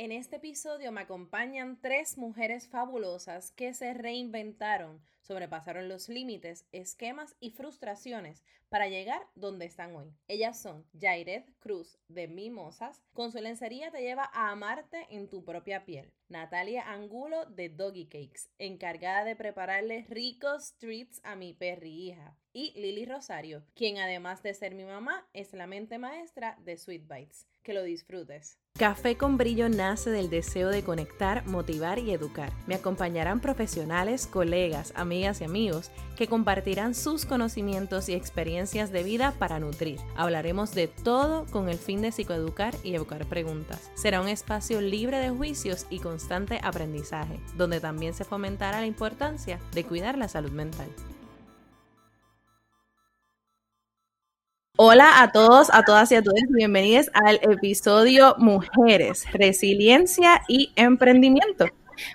En este episodio me acompañan tres mujeres fabulosas que se reinventaron, sobrepasaron los límites, esquemas y frustraciones para llegar donde están hoy. Ellas son Jairet Cruz de Mimosas, con su lencería te lleva a amarte en tu propia piel. Natalia Angulo de Doggy Cakes, encargada de prepararle ricos treats a mi perri hija. Y Lili Rosario, quien además de ser mi mamá, es la mente maestra de Sweet Bites. Que lo disfrutes. Café con Brillo nace del deseo de conectar, motivar y educar. Me acompañarán profesionales, colegas, amigas y amigos que compartirán sus conocimientos y experiencias de vida para nutrir. Hablaremos de todo con el fin de psicoeducar y evocar preguntas. Será un espacio libre de juicios y constante aprendizaje, donde también se fomentará la importancia de cuidar la salud mental. Hola a todos, a todas y a todos, bienvenidos al episodio Mujeres, Resiliencia y Emprendimiento.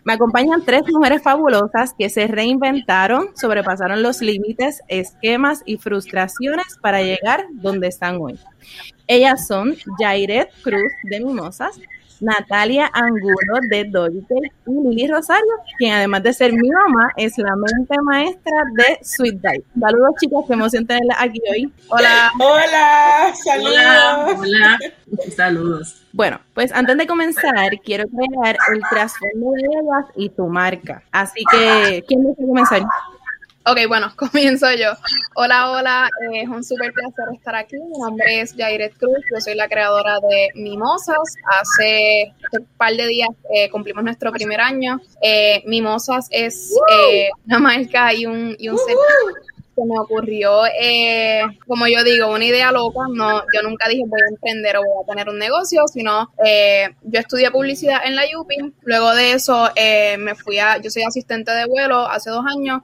Me acompañan tres mujeres fabulosas que se reinventaron, sobrepasaron los límites, esquemas y frustraciones para llegar donde están hoy. Ellas son Jairet Cruz de Mimosas, Natalia Angulo de Dolce y Lili Rosario, quien además de ser mi mamá, es la mente maestra de Sweet Dive. Saludos chicas, qué emoción tenerla aquí hoy. Hola. Hola, saludos. Hola, saludos. Bueno, pues antes de comenzar, quiero crear el trasfondo de ellas y tu marca. Así que, ¿quién desea comenzar? Ok, bueno, comienzo yo. Hola, hola, eh, es un súper placer estar aquí. Mi nombre es Jairet Cruz, yo soy la creadora de Mimosas. Hace un par de días eh, cumplimos nuestro primer año. Eh, Mimosas es una marca y un, y un se me ocurrió, eh, como yo digo, una idea loca. No, yo nunca dije voy a emprender o voy a tener un negocio, sino eh, yo estudié publicidad en la UPI. Luego de eso eh, me fui a, yo soy asistente de vuelo hace dos años.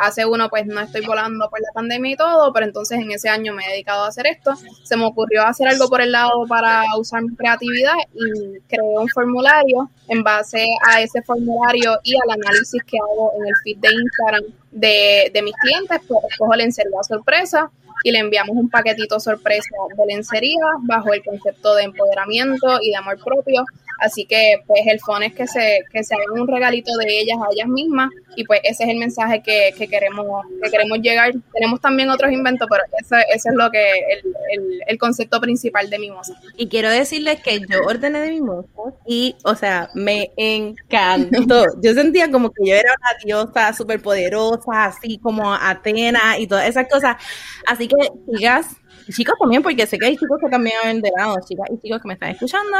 hace uno pues no estoy volando por la pandemia y todo, pero entonces en ese año me he dedicado a hacer esto. Se me ocurrió hacer algo por el lado para usar mi creatividad y creé un formulario en base a ese formulario y al análisis que hago en el feed de Instagram de, de mis clientes, pues escojo lencería sorpresa y le enviamos un paquetito sorpresa de lencería bajo el concepto de empoderamiento y de amor propio Así que, pues, el phone es que se, que se hagan un regalito de ellas a ellas mismas y pues ese es el mensaje que, que queremos que queremos llegar. Tenemos también otros inventos, pero ese, ese es lo que el, el, concepto principal de Mimosa. Y quiero decirles que yo ordené de Mimosa y, o sea, me encantó. Yo sentía como que yo era una diosa súper poderosa, así como Atena y todas esas cosas. Así que, sigas chicos también, porque sé que hay chicos que también han lado, chicas y chicos que me están escuchando,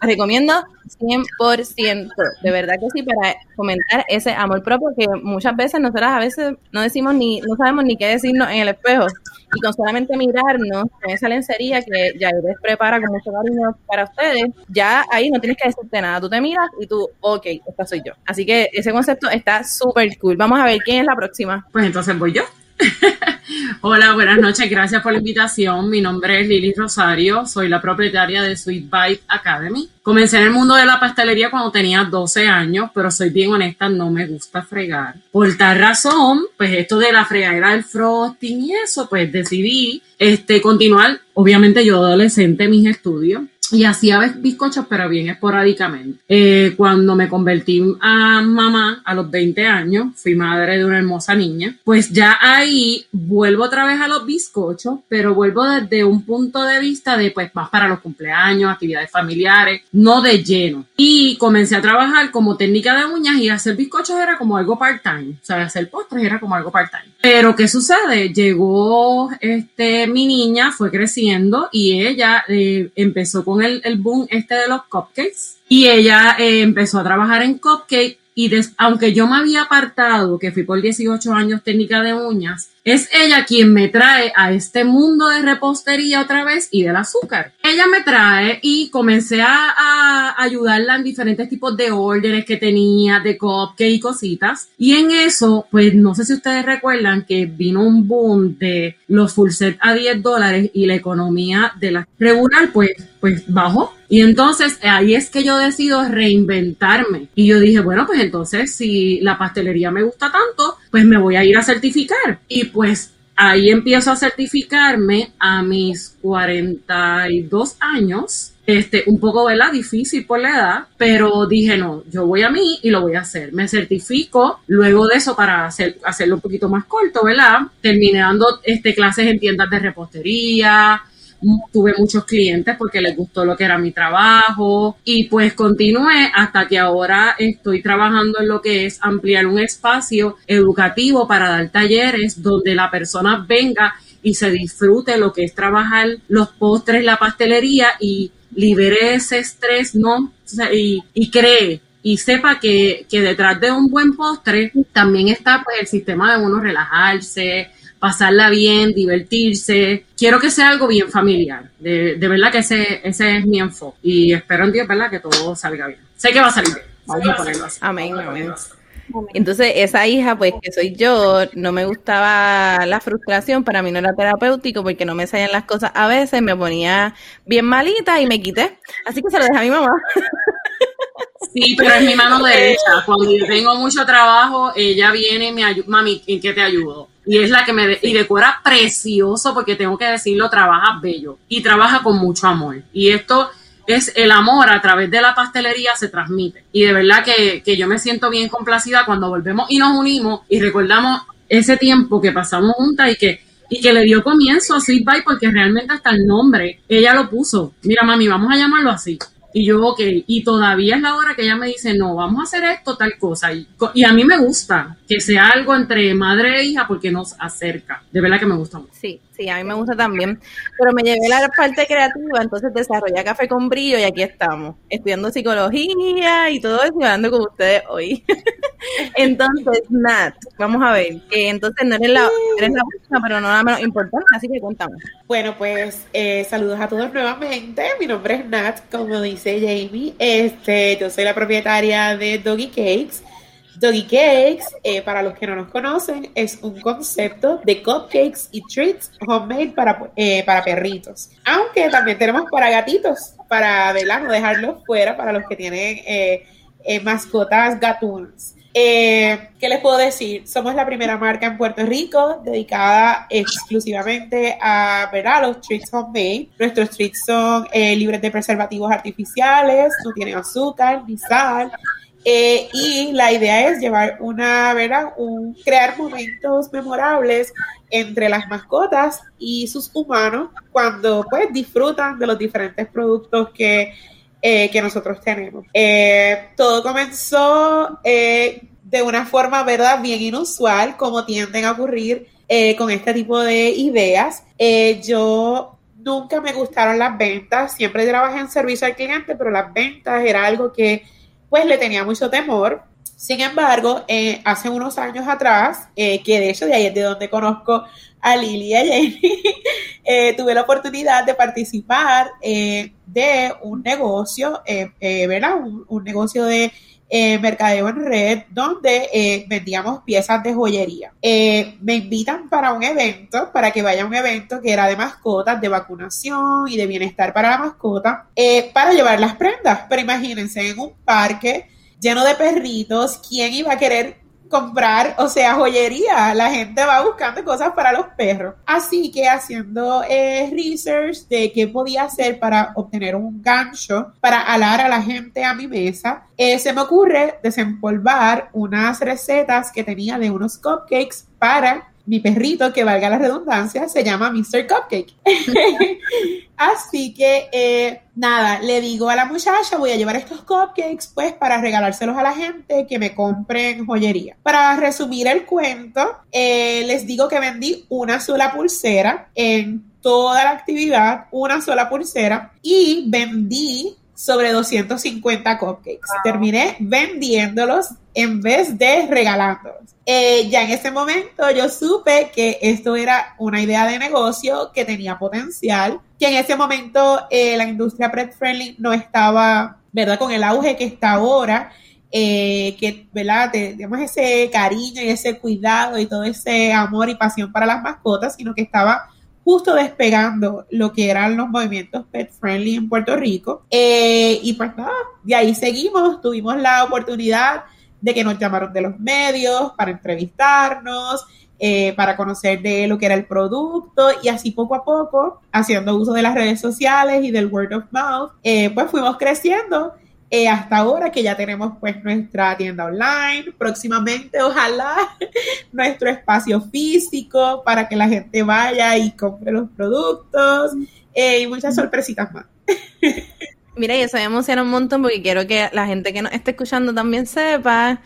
les recomiendo 100%, de verdad que sí, para fomentar ese amor propio que muchas veces nosotras a veces no decimos ni, no sabemos ni qué decirnos en el espejo, y con solamente mirarnos con esa lencería que ya les prepara con mucho cariño para ustedes, ya ahí no tienes que decirte nada, tú te miras y tú, ok, esta soy yo. Así que ese concepto está súper cool. Vamos a ver quién es la próxima. Pues entonces voy yo. Hola, buenas noches. Gracias por la invitación. Mi nombre es Lili Rosario. Soy la propietaria de Sweet Bite Academy. Comencé en el mundo de la pastelería cuando tenía 12 años, pero soy bien honesta, no me gusta fregar. Por tal razón, pues esto de la fregadera del frosting y eso, pues decidí este, continuar, obviamente yo adolescente, mis estudios y hacía bizcochos, pero bien esporádicamente. Eh, cuando me convertí a mamá a los 20 años, fui madre de una hermosa niña, pues ya ahí vuelvo otra vez a los bizcochos, pero vuelvo desde un punto de vista de pues más para los cumpleaños, actividades familiares, no de lleno. Y comencé a trabajar como técnica de uñas y hacer bizcochos era como algo part-time, o sea, hacer postres era como algo part-time. Pero ¿qué sucede? Llegó este, mi niña, fue creciendo y ella eh, empezó con el, boom este de los cupcakes y ella eh, empezó a trabajar en cupcake y aunque yo me había apartado, que fui por 18 años técnica de uñas, es ella quien me trae a este mundo de repostería otra vez y del azúcar. Ella me trae y comencé a, ayudarla en diferentes tipos de órdenes que tenía, de cupcake y cositas. Y en eso, pues no sé si ustedes recuerdan que vino un boom de los full set a 10 dólares y la economía de la regular, pues, pues bajó. Y entonces ahí es que yo decido reinventarme. Y yo dije, bueno, pues entonces si la pastelería me gusta tanto, pues me voy a ir a certificar. Y pues ahí empiezo a certificarme a mis 42 años este, un poco, ¿verdad? Difícil por la edad, pero dije, no, yo voy a mí y lo voy a hacer. Me certifico luego de eso para hacer, hacerlo un poquito más corto, ¿verdad? Terminé dando este, clases en tiendas de repostería, tuve muchos clientes porque les gustó lo que era mi trabajo y pues continué hasta que ahora estoy trabajando en lo que es ampliar un espacio educativo para dar talleres donde la persona venga y se disfrute lo que es trabajar los postres, la pastelería y libere ese estrés, ¿no? y, y cree y sepa que, que, detrás de un buen postre también está pues el sistema de uno relajarse, pasarla bien, divertirse. Quiero que sea algo bien familiar. De, de verdad que ese, ese es mi enfoque. Y espero en Dios, ¿verdad? Que todo salga bien. Sé que va a salir bien. Vamos a ponerlo así. Amén, amén. Entonces, esa hija, pues que soy yo, no me gustaba la frustración, para mí no era terapéutico porque no me salían las cosas a veces, me ponía bien malita y me quité. Así que se lo dejé a mi mamá. Sí, pero es mi mano derecha. Cuando yo tengo mucho trabajo, ella viene y me ayuda, mami, ¿en qué te ayudo? Y es la que me y decora precioso porque tengo que decirlo, trabaja bello y trabaja con mucho amor. Y esto es el amor a través de la pastelería se transmite. Y de verdad que, que yo me siento bien complacida cuando volvemos y nos unimos y recordamos ese tiempo que pasamos juntas y que y que le dio comienzo a Sweet Bye porque realmente hasta el nombre ella lo puso. Mira, mami, vamos a llamarlo así. Y yo, ok, y todavía es la hora que ella me dice, no, vamos a hacer esto, tal cosa. Y, y a mí me gusta que sea algo entre madre e hija porque nos acerca. De verdad que me gusta mucho. Sí, sí, a mí me gusta también. Pero me llevé la parte creativa, entonces desarrollé Café con Brillo y aquí estamos, estudiando psicología y todo eso hablando con ustedes hoy. entonces, Nat, vamos a ver, que entonces no eres la, eres la última, pero no la menos importante, así que cuéntame. Bueno, pues eh, saludos a todos nuevamente. Mi nombre es Nat, como dice Jamie. Este, yo soy la propietaria de Doggy Cakes. Doggy Cakes, eh, para los que no nos conocen, es un concepto de cupcakes y treats homemade para, eh, para perritos. Aunque también tenemos para gatitos, para no dejarlos fuera para los que tienen eh, mascotas gatunas. ¿Qué les puedo decir? Somos la primera marca en Puerto Rico dedicada exclusivamente a ¿verdad? los treats homemade. Nuestros treats son libres de preservativos artificiales, no tienen azúcar ni sal eh, y la idea es llevar una, ¿verdad? Un, crear momentos memorables entre las mascotas y sus humanos cuando pues disfrutan de los diferentes productos que, eh, que nosotros tenemos. Eh, todo comenzó de una forma, ¿verdad? Bien inusual, como tienden a ocurrir con este tipo de ideas. yo nunca me gustaron las ventas, siempre trabajé en servicio al cliente, pero las ventas era algo que pues le tenía mucho temor. Sin embargo, eh, hace unos años atrás, eh, que de hecho de ahí es de donde conozco a Lili y a Jenny, eh, tuve la oportunidad de participar de un negocio, ¿verdad? Un, negocio de mercadeo en red donde vendíamos piezas de joyería. me invitan para un evento, para que vaya a un evento que era de mascotas, de vacunación y de bienestar para la mascota, para llevar las prendas. Pero imagínense, en un parque lleno de perritos, ¿quién iba a querer comprar, o sea, joyería? La gente va buscando cosas para los perros. Así que haciendo eh, research de qué podía hacer para obtener un gancho para alar a la gente a mi mesa, eh, se me ocurre desempolvar unas recetas que tenía de unos cupcakes para mi perrito, que valga la redundancia, se llama Mr. Cupcake. Así que, eh, nada, le digo a la muchacha, voy a llevar estos cupcakes, pues, para regalárselos a la gente que me compren joyería. Para resumir el cuento, eh, les digo que vendí una sola pulsera en toda la actividad, una sola pulsera, y vendí sobre 250 cupcakes. Terminé vendiéndolos en vez de regalándolos. Eh, ya en ese momento yo supe que esto era una idea de negocio que tenía potencial, que en ese momento eh, la industria pet friendly no estaba, ¿verdad? Con el auge que está ahora. Eh, que, ¿verdad? Tenemos ese cariño y ese cuidado y todo ese amor y pasión para las mascotas, sino que estaba justo despegando lo que eran los movimientos pet friendly en Puerto Rico. Eh, y pues nada, de ahí seguimos, tuvimos la oportunidad de que nos llamaron de los medios para entrevistarnos. eh, para conocer de lo que era el producto y así poco a poco, haciendo uso de las redes sociales y del word of mouth, eh, pues fuimos creciendo eh, hasta ahora que ya tenemos pues nuestra tienda online, próximamente ojalá nuestro espacio físico para que la gente vaya y compre los productos y muchas sorpresitas más. Mira, y eso me emociona un montón porque quiero que la gente que nos esté escuchando también sepa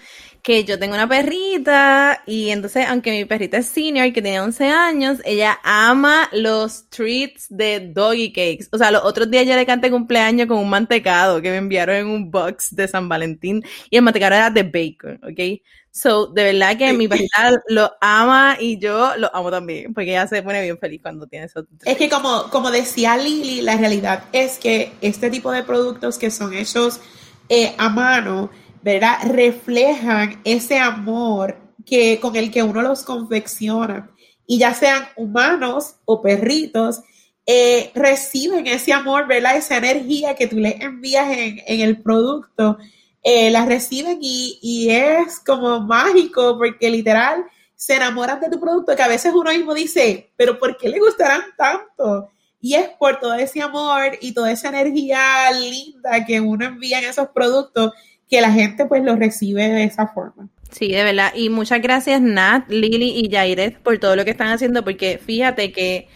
que yo tengo una perrita y entonces, aunque mi perrita es senior, que tiene 11 años, ella ama los treats de doggy cakes. O sea, los otros días yo le canté cumpleaños con un mantecado que me enviaron en un box de San Valentín y el mantecado era de bacon, ¿ok? So, de verdad que mi perrita lo ama y yo lo amo también, porque ella se pone bien feliz cuando tiene eso. Es que como, como decía Lili, la realidad es que este tipo de productos que son hechos eh, a mano, ¿verdad? Reflejan ese amor que, con el que uno los confecciona. Y ya sean humanos o perritos, eh, reciben ese amor, ¿verdad? Esa energía que tú les envías en, el producto, eh, la reciben y, y, es como mágico porque literal se enamoran de tu producto que a veces uno mismo dice, pero ¿por qué le gustarán tanto? Y es por todo ese amor y toda esa energía linda que uno envía en esos productos que la gente pues lo recibe de esa forma. Sí, de verdad. Y muchas gracias Nat, Lili y Jairet por todo lo que están haciendo, porque fíjate que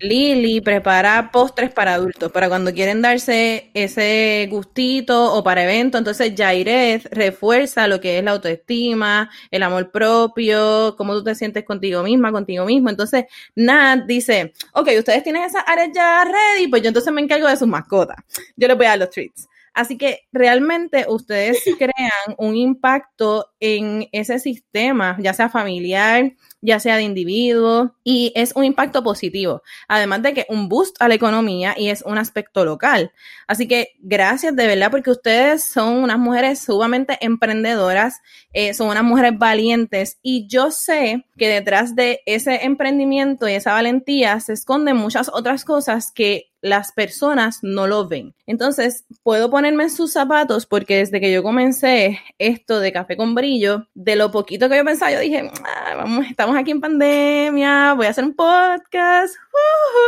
Lili prepara postres para adultos, para cuando quieren darse ese gustito o para eventos. Entonces Jairet refuerza lo que es la autoestima, el amor propio, cómo tú te sientes contigo misma, contigo mismo. Entonces Nat dice, ok, ustedes tienen esas áreas ya ready, pues yo entonces me encargo de sus mascotas. Yo les voy a dar los treats. Así que realmente ustedes crean un impacto en ese sistema, ya sea familiar, ya sea de individuo, y es un impacto positivo. Además de que un boost a la economía y es un aspecto local. Así que gracias de verdad porque ustedes son unas mujeres sumamente emprendedoras, eh, son unas mujeres valientes y yo sé que detrás de ese emprendimiento y esa valentía se esconden muchas otras cosas que las personas no lo ven. Entonces, puedo ponerme sus zapatos porque desde que yo comencé esto de café con brillo, de lo poquito que yo pensaba, yo dije, ah, vamos, estamos aquí en pandemia, voy a hacer un podcast,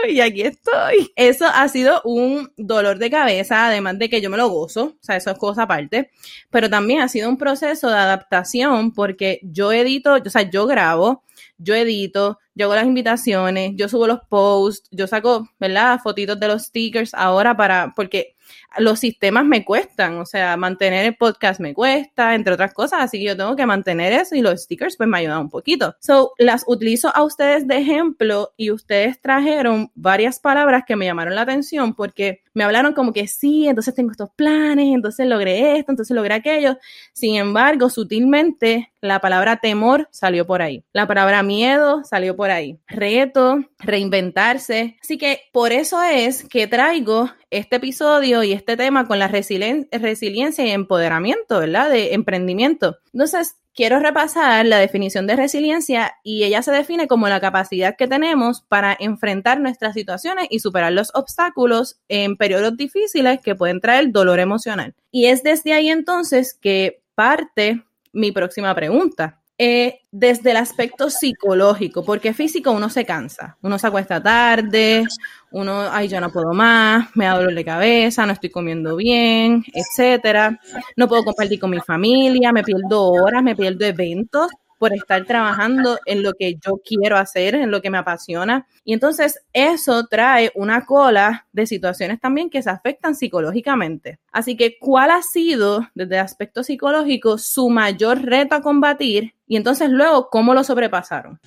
y aquí estoy. Eso ha sido un dolor de cabeza, además de que yo me lo gozo, o sea, eso es cosa aparte, pero también ha sido un proceso de adaptación porque yo edito, o sea, yo grabo, yo edito, yo hago las invitaciones, yo subo los posts, yo saco, ¿verdad? Fotitos de los stickers ahora para, porque los sistemas me cuestan, o sea, mantener el podcast me cuesta, entre otras cosas, así que yo tengo que mantener eso y los stickers pues me ayudan un poquito. So, las utilizo a ustedes de ejemplo y ustedes trajeron varias palabras que me llamaron la atención porque me hablaron como que sí, entonces tengo estos planes, entonces logré esto, entonces logré aquello. Sin embargo, sutilmente la palabra temor salió por ahí. La palabra miedo salió por ahí. Reto, reinventarse. Así que por eso es que traigo este episodio y este tema con la resiliencia y empoderamiento, ¿verdad? De emprendimiento. Entonces, quiero repasar la definición de resiliencia y ella se define como la capacidad que tenemos para enfrentar nuestras situaciones y superar los obstáculos en periodos difíciles que pueden traer dolor emocional. Y es desde ahí entonces que parte mi próxima pregunta. Eh, desde el aspecto psicológico, porque físico uno se cansa, uno se acuesta tarde, uno, ay, yo no puedo más, me da dolor de cabeza, no estoy comiendo bien, etcétera, no puedo compartir con mi familia, me pierdo horas, me pierdo eventos, por estar trabajando en lo que yo quiero hacer, en lo que me apasiona. Y entonces eso trae una cola de situaciones también que se afectan psicológicamente. Así que, ¿cuál ha sido, desde el aspecto psicológico, su mayor reto a combatir? Y entonces luego, ¿cómo lo sobrepasaron?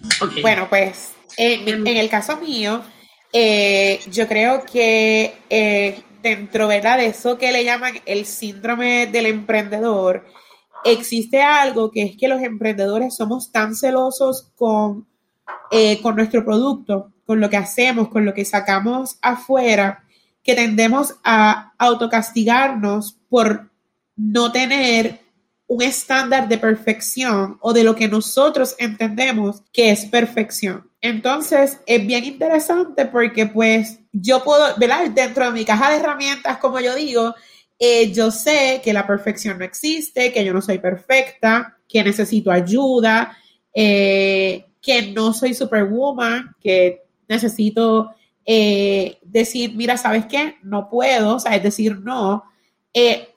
Bueno, pues en, el caso mío, eh, yo creo que eh, dentro ¿verdad? de eso que le llaman el síndrome del emprendedor, existe algo que es que los emprendedores somos tan celosos con, eh, con nuestro producto, con lo que hacemos, con lo que sacamos afuera, que tendemos a autocastigarnos por no tener un estándar de perfección o de lo que nosotros entendemos que es perfección. Entonces, es bien interesante porque pues yo puedo, ¿verdad? Dentro de mi caja de herramientas, como yo digo, eh, yo sé que la perfección no existe, que yo no soy perfecta, que necesito ayuda, eh, que no soy superwoman, que necesito eh, decir, mira, ¿sabes qué? No puedo, o sea, es decir, no.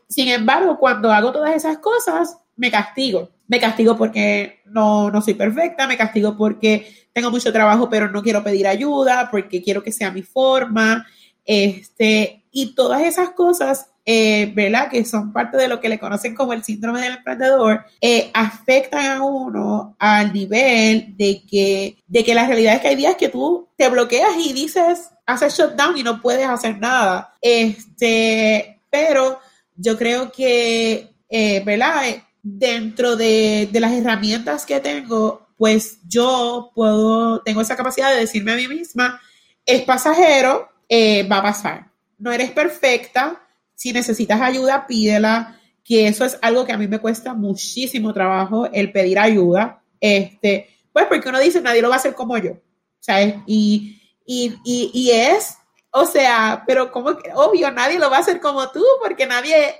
Sin embargo, cuando hago todas esas cosas, me castigo. Me castigo porque no, no soy perfecta, me castigo porque tengo mucho trabajo, pero no quiero pedir ayuda, porque quiero que sea mi forma. Este, y todas esas cosas, eh, ¿verdad? Que son parte de lo que le conocen como el síndrome del emprendedor, eh, afectan a uno al nivel de que, de que la realidad es que hay días que tú te bloqueas y dices, haces shutdown y no puedes hacer nada. Este, pero yo creo que, eh, ¿verdad? Dentro de, de las herramientas que tengo, pues yo puedo, tengo esa capacidad de decirme a mí misma, es pasajero, eh, va a pasar. No eres perfecta, si necesitas ayuda, pídela, que eso es algo que a mí me cuesta muchísimo trabajo, el pedir ayuda, este, pues porque uno dice, nadie lo va a hacer como yo, ¿sabes? Y, y, y, y es, o sea, pero como que, obvio, nadie lo va a hacer como tú, porque nadie,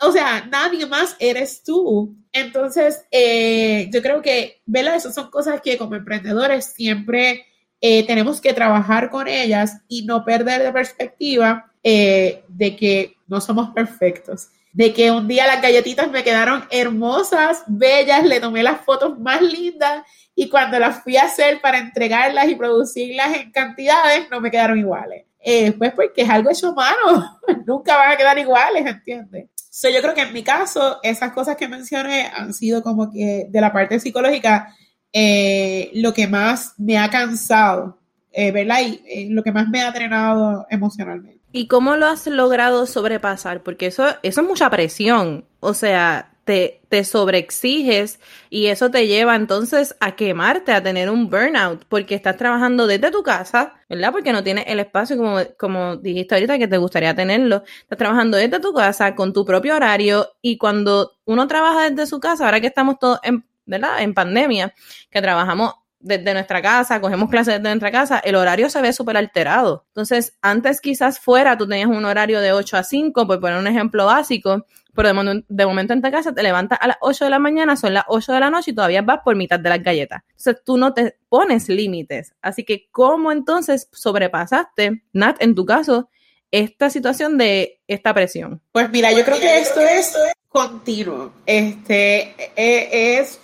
o sea, nadie más eres tú. Entonces, eh, yo creo que, ¿verdad? Esas son cosas que como emprendedores siempre eh, tenemos que trabajar con ellas y no perder de perspectiva eh, de que no somos perfectos. De que un día las galletitas me quedaron hermosas, bellas, le tomé las fotos más lindas y cuando las fui a hacer para entregarlas y producirlas en cantidades, no me quedaron iguales. Eh, pues porque es algo hecho a mano, nunca van a quedar iguales, ¿entiendes? So, yo creo que en mi caso, esas cosas que mencioné han sido como que de la parte psicológica, eh, lo que más me ha cansado, eh, ¿verdad? Y eh, lo que más me ha drenado emocionalmente. ¿Y cómo lo has logrado sobrepasar? Porque eso, eso es mucha presión. O sea, te, te sobreexiges y eso te lleva entonces a quemarte, a tener un burnout, porque estás trabajando desde tu casa, ¿verdad? Porque no tienes el espacio, como, como dijiste ahorita, que te gustaría tenerlo. Estás trabajando desde tu casa, con tu propio horario, y cuando uno trabaja desde su casa, ahora que estamos todos en, ¿verdad? En pandemia, que trabajamos desde nuestra casa, cogemos clases desde nuestra casa, el horario se ve súper alterado. Entonces, antes quizás fuera, tú tenías un horario de 8 a 5, por poner un ejemplo básico, pero de, momento, de momento en tu casa te levantas a las 8 de la mañana, son las 8 de la noche y todavía vas por mitad de las galletas. Entonces, tú no te pones límites. Así que, ¿cómo entonces sobrepasaste, Nat, en tu caso, esta situación de esta presión? Pues mira, yo creo que esto es continuo. Este, es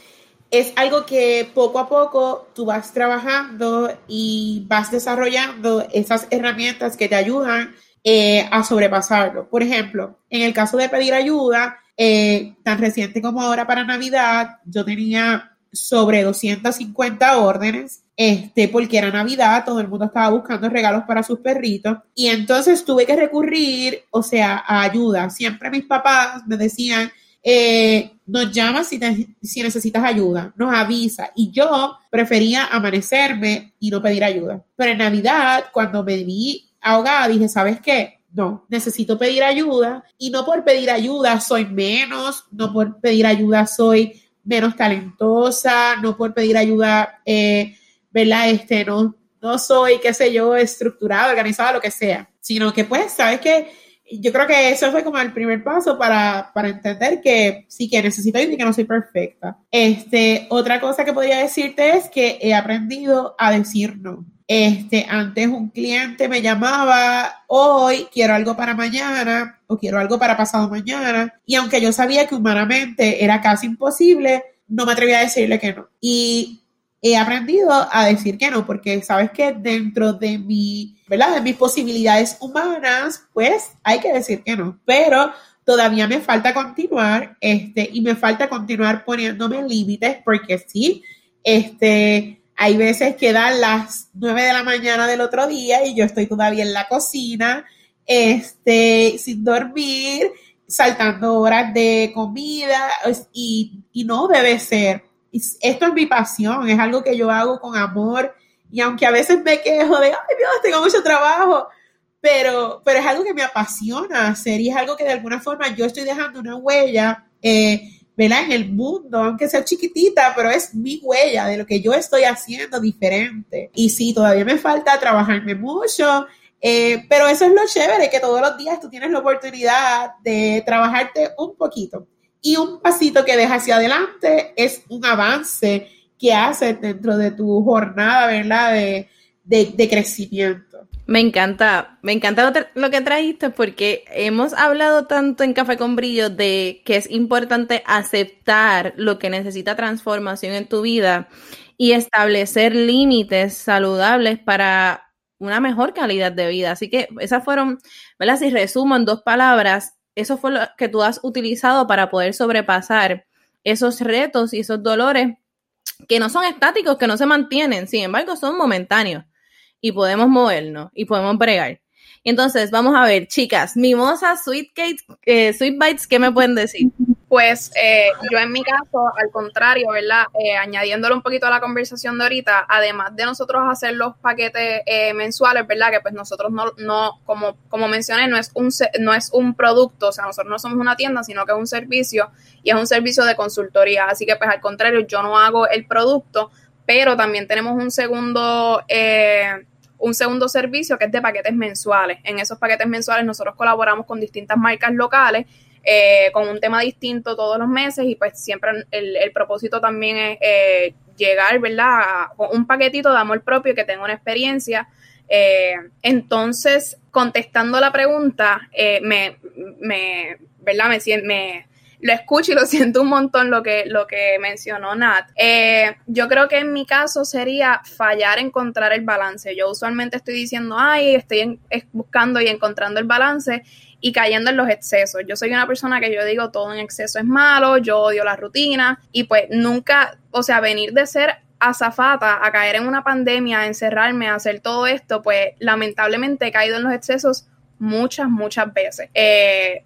es algo que poco a poco tú vas trabajando y vas desarrollando esas herramientas que te ayudan eh, a sobrepasarlo. Por ejemplo, en el caso de pedir ayuda, eh, tan reciente como ahora para Navidad, yo tenía sobre 250 órdenes, este, porque era Navidad, todo el mundo estaba buscando regalos para sus perritos, y entonces tuve que recurrir, o sea, a ayuda. Siempre mis papás me decían, eh, nos llama si, si necesitas ayuda, nos avisa. Y yo prefería amanecerme y no pedir ayuda. Pero en Navidad, cuando me vi ahogada, dije, ¿sabes qué? No, necesito pedir ayuda. Y no por pedir ayuda soy menos, no por pedir ayuda soy menos talentosa, no por pedir ayuda, eh, ¿verdad? Este, no, no soy, qué sé yo, estructurada, organizada, lo que sea. Sino que pues, ¿sabes qué? Yo creo que eso fue como el primer paso para, para entender que sí que necesito y que no soy perfecta. Este, otra cosa que podría decirte es que he aprendido a decir no. Este, antes un cliente me llamaba, hoy quiero algo para mañana o quiero algo para pasado mañana. Y aunque yo sabía que humanamente era casi imposible, no me atrevía a decirle que no. Y he aprendido a decir que no, porque sabes que dentro de mi, De mis posibilidades humanas, pues hay que decir que no. Pero todavía me falta continuar, este, y me falta continuar poniéndome límites, porque sí, este, hay veces que dan las nueve de la mañana del otro día y yo estoy todavía en la cocina, este, sin dormir, saltando horas de comida, y, y no debe ser esto es mi pasión, es algo que yo hago con amor y aunque a veces me quejo de, ay Dios, tengo mucho trabajo, pero, pero es algo que me apasiona hacer y es algo que de alguna forma yo estoy dejando una huella, eh, ¿verdad? En el mundo, aunque sea chiquitita, pero es mi huella de lo que yo estoy haciendo diferente. Y sí, todavía me falta trabajarme mucho, eh, pero eso es lo chévere, que todos los días tú tienes la oportunidad de trabajarte un poquito y un pasito que deja hacia adelante es un avance qué haces dentro de tu jornada, ¿verdad? De, de, crecimiento. Me encanta, me encanta lo, que trajiste porque hemos hablado tanto en Café con Brillo de que es importante aceptar lo que necesita transformación en tu vida y establecer límites saludables para una mejor calidad de vida. Así que esas fueron, ¿verdad? Si resumo en dos palabras, eso fue lo que tú has utilizado para poder sobrepasar esos retos y esos dolores que no son estáticos, que no se mantienen, sin embargo, son momentáneos y podemos movernos y podemos bregar. Entonces, vamos a ver, chicas, mimosas, sweet cakes, eh, sweet bites, ¿qué me pueden decir? Pues eh, yo en mi caso, al contrario, ¿verdad? Eh, añadiéndole un poquito a la conversación de ahorita, además de nosotros hacer los paquetes eh, mensuales, ¿verdad? Que pues nosotros no, no como, como mencioné, no es, un, no es un producto, o sea, nosotros no somos una tienda, sino que es un servicio y es un servicio de consultoría. Así que pues al contrario, yo no hago el producto, pero también tenemos un segundo... un segundo servicio que es de paquetes mensuales. En esos paquetes mensuales nosotros colaboramos con distintas marcas locales eh, con un tema distinto todos los meses y pues siempre el, propósito también es eh, llegar, ¿verdad? Con un paquetito de amor propio que tenga una experiencia. Eh, entonces, contestando la pregunta, me, me, ¿verdad? Me, me, lo escucho y lo siento un montón lo que, lo que mencionó Nat. yo creo que en mi caso sería fallar encontrar el balance. Yo usualmente estoy diciendo, ay, estoy buscando y encontrando el balance y cayendo en los excesos. Yo soy una persona que yo digo todo en exceso es malo, yo odio la rutina y pues nunca, o sea, venir de ser azafata a caer en una pandemia, a encerrarme, a hacer todo esto, pues lamentablemente he caído en los excesos muchas, muchas veces. Eh,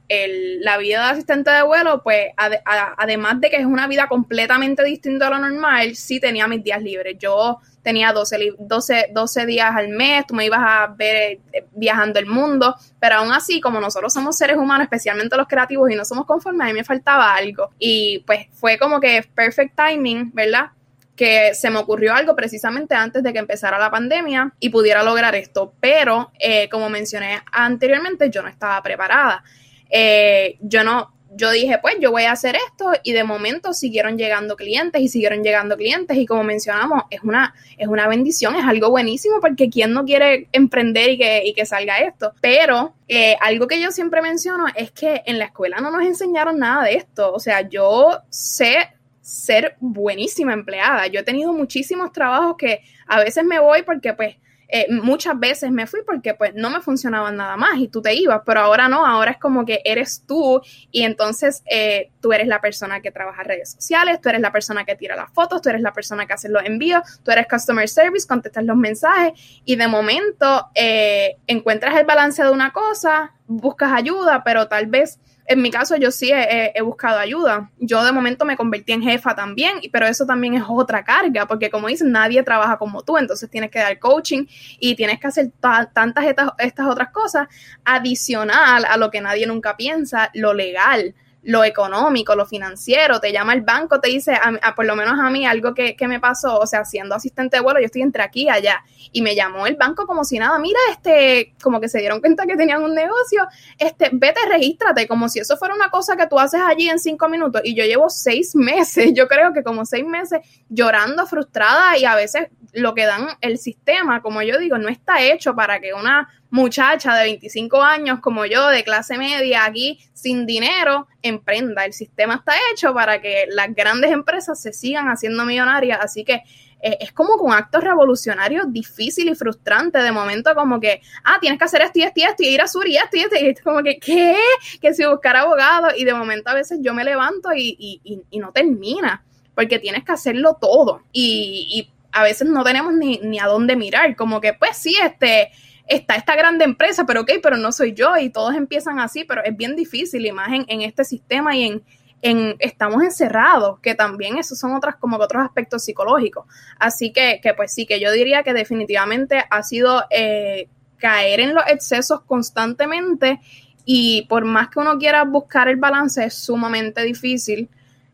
la vida de asistente de vuelo, pues además de que es una vida completamente distinta a lo normal, sí tenía mis días libres. Yo tenía 12, 12, 12 días al mes, tú me ibas a ver eh, viajando el mundo, pero aún así, como nosotros somos seres humanos, especialmente los creativos, y no somos conformes, a mí me faltaba algo. Y pues fue como que perfect timing, ¿verdad? que se me ocurrió algo precisamente antes de que empezara la pandemia y pudiera lograr esto. Pero, eh, como mencioné anteriormente, yo no estaba preparada. Eh, yo no, yo dije, pues yo voy a hacer esto y de momento siguieron llegando clientes y siguieron llegando clientes y como mencionamos, es una, es una bendición, es algo buenísimo porque quién no quiere emprender y que, y que salga esto. Pero eh, algo que yo siempre menciono es que en la escuela no nos enseñaron nada de esto. O sea, yo sé ser buenísima empleada. Yo he tenido muchísimos trabajos que a veces me voy porque pues eh, muchas veces me fui porque pues no me funcionaban nada más y tú te ibas, pero ahora no, ahora es como que eres tú y entonces eh, tú eres la persona que trabaja redes sociales, tú eres la persona que tira las fotos, tú eres la persona que hace los envíos, tú eres customer service, contestas los mensajes y de momento eh, encuentras el balance de una cosa, buscas ayuda, pero tal vez en mi caso yo sí he, buscado ayuda. Yo de momento me convertí en jefa también, pero eso también es otra carga, porque como dicen, nadie trabaja como tú, entonces tienes que dar coaching y tienes que hacer tantas estas otras cosas adicional a lo que nadie nunca piensa, lo legal lo económico, lo financiero, te llama el banco, te dice, a, por lo menos a mí algo que, me pasó, o sea, siendo asistente de vuelo, yo estoy entre aquí y allá, y me llamó el banco como si nada, mira, este, como que se dieron cuenta que tenían un negocio, este, vete, regístrate, como si eso fuera una cosa que tú haces allí en cinco minutos, y yo llevo seis meses, yo creo que como seis meses llorando, frustrada, y a veces lo que dan el sistema, como yo digo, no está hecho para que una muchacha de 25 años como yo, de clase media, aquí sin dinero, emprenda. El sistema está hecho para que las grandes empresas se sigan haciendo millonarias, así que eh, es como con actos revolucionarios difícil y frustrante, de momento como que, ah, tienes que hacer esto y esto y esto, y ir a Sur y esto y esto, y esto, como que, ¿qué? Que si buscar abogado, y de momento a veces yo me levanto y, y, y, no termina, porque tienes que hacerlo todo, y, y a veces no tenemos ni, ni a dónde mirar, como que, pues sí, este está esta grande empresa, pero ok, pero no soy yo y todos empiezan así, pero es bien difícil más en, este sistema y en, en, estamos encerrados, que también esos son otras como que otros aspectos psicológicos. Así que, que pues sí, que yo diría que definitivamente ha sido eh, caer en los excesos constantemente y por más que uno quiera buscar el balance es sumamente difícil.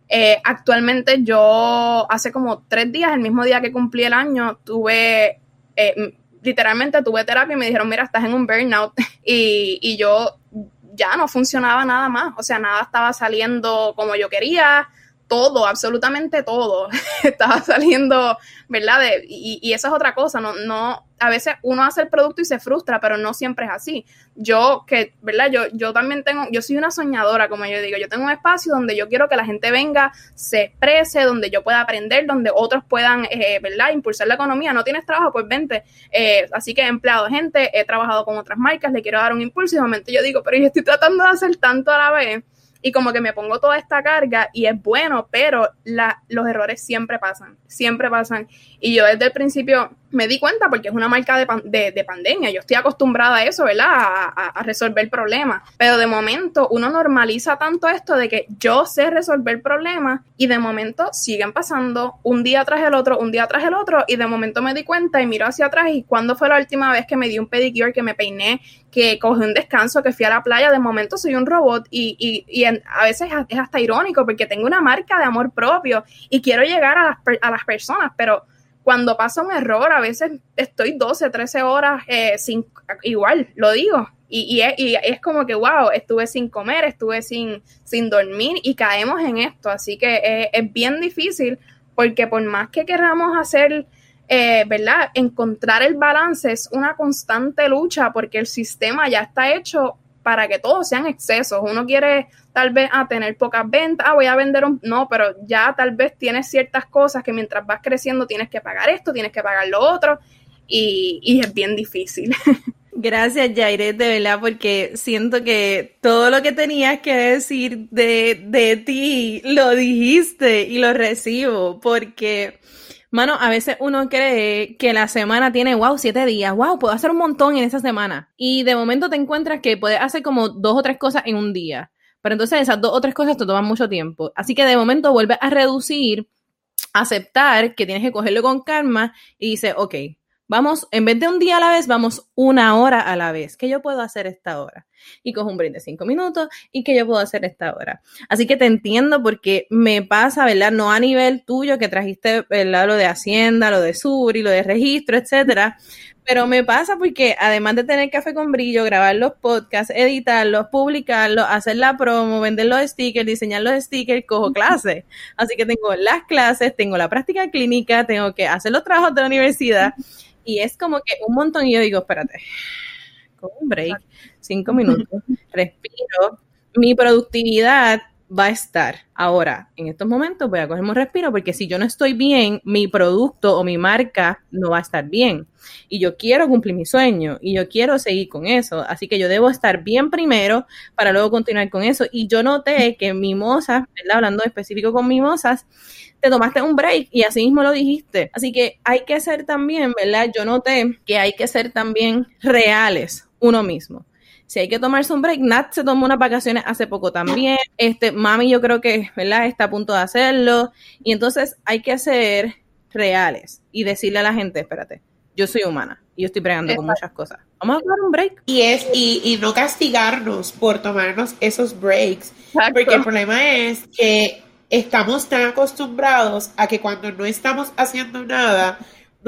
Eh, actualmente yo hace como tres días, el mismo día que cumplí el año, tuve, eh, literalmente tuve terapia y me dijeron, mira, estás en un burnout y, y yo ya no funcionaba nada más, o sea, nada estaba saliendo como yo quería, todo, absolutamente todo, estaba saliendo, ¿verdad? y, y esa es otra cosa, no, no, a veces uno hace el producto y se frustra, pero no siempre es así. Yo, que, ¿verdad? Yo, yo también tengo, yo soy una soñadora, como yo digo, yo tengo un espacio donde yo quiero que la gente venga, se exprese, donde yo pueda aprender, donde otros puedan, eh, ¿verdad? Impulsar la economía. No tienes trabajo, pues vente. Eh, así que he empleado gente, he trabajado con otras marcas, le quiero dar un impulso y de momento yo digo, pero yo estoy tratando de hacer tanto a la vez y como que me pongo toda esta carga y es bueno, pero la, los errores siempre pasan, siempre pasan. Y yo desde el principio me di cuenta porque es una marca de, de, pandemia, yo estoy acostumbrada a eso, ¿verdad? A, a, resolver problemas, pero de momento uno normaliza tanto esto de que yo sé resolver problemas y de momento siguen pasando un día tras el otro, un día tras el otro y de momento me di cuenta y miro hacia atrás y cuando fue la última vez que me di un pedicure, que me peiné, que cogí un descanso, que fui a la playa, de momento soy un robot y, y, y a veces es hasta irónico porque tengo una marca de amor propio y quiero llegar a las, a las personas, pero cuando pasa un error, a veces estoy 12, 13 horas eh, sin, igual, lo digo. Y, y, es, como que, wow, estuve sin comer, estuve sin, sin dormir y caemos en esto. Así que es bien difícil porque por más que queramos hacer, eh, ¿verdad? Encontrar el balance es una constante lucha porque el sistema ya está hecho para que todos sean excesos. Uno quiere tal vez a tener pocas ventas, ah, voy a vender un... No, pero ya tal vez tienes ciertas cosas que mientras vas creciendo tienes que pagar esto, tienes que pagar lo otro y, es bien difícil. Gracias, Jairet, de verdad, porque siento que todo lo que tenías que decir de, de ti lo dijiste y lo recibo, porque Mano, a veces uno cree que la semana tiene, wow, siete días, wow, puedo hacer un montón en esa semana. Y de momento te encuentras que puedes hacer como dos o tres cosas en un día. Pero entonces esas dos o tres cosas te toman mucho tiempo. Así que de momento vuelves a reducir, aceptar que tienes que cogerlo con calma y dices, ok, Vamos, en vez de un día a la vez, vamos una hora a la vez. ¿Qué yo puedo hacer esta hora? Y cojo un break de cinco minutos y qué yo puedo hacer esta hora. Así que te entiendo porque me pasa, ¿verdad? No a nivel tuyo que trajiste, ¿verdad? Lo de Hacienda, lo de Sur y lo de registro, etcétera. Pero me pasa porque además de tener café con brillo, grabar los podcasts, editarlos, publicarlos, hacer la promo, vender los stickers, diseñar los stickers, cojo clases. Así que tengo las clases, tengo la práctica clínica, tengo que hacer los trabajos de la universidad y es como que un montón y yo digo, espérate, con un break, cinco minutos, respiro, mi productividad va a estar. Ahora, en estos momentos voy a coger un respiro porque si yo no estoy bien, mi producto o mi marca no va a estar bien. Y yo quiero cumplir mi sueño y yo quiero seguir con eso. Así que yo debo estar bien primero para luego continuar con eso. Y yo noté que Mimosas, ¿verdad? Hablando específico con Mimosas, te tomaste un break y así mismo lo dijiste. Así que hay que ser también, ¿verdad? Yo noté que hay que ser también reales uno mismo si hay que tomarse un break, Nat se tomó unas vacaciones hace poco también. Este, mami, yo creo que, ¿verdad? Está a punto de hacerlo. Y entonces hay que ser reales y decirle a la gente, espérate, yo soy humana y yo estoy pregando con muchas cosas. Vamos a tomar un break. Y es, y, y no castigarnos por tomarnos esos breaks. Porque el problema es que estamos tan acostumbrados a que cuando no estamos haciendo nada,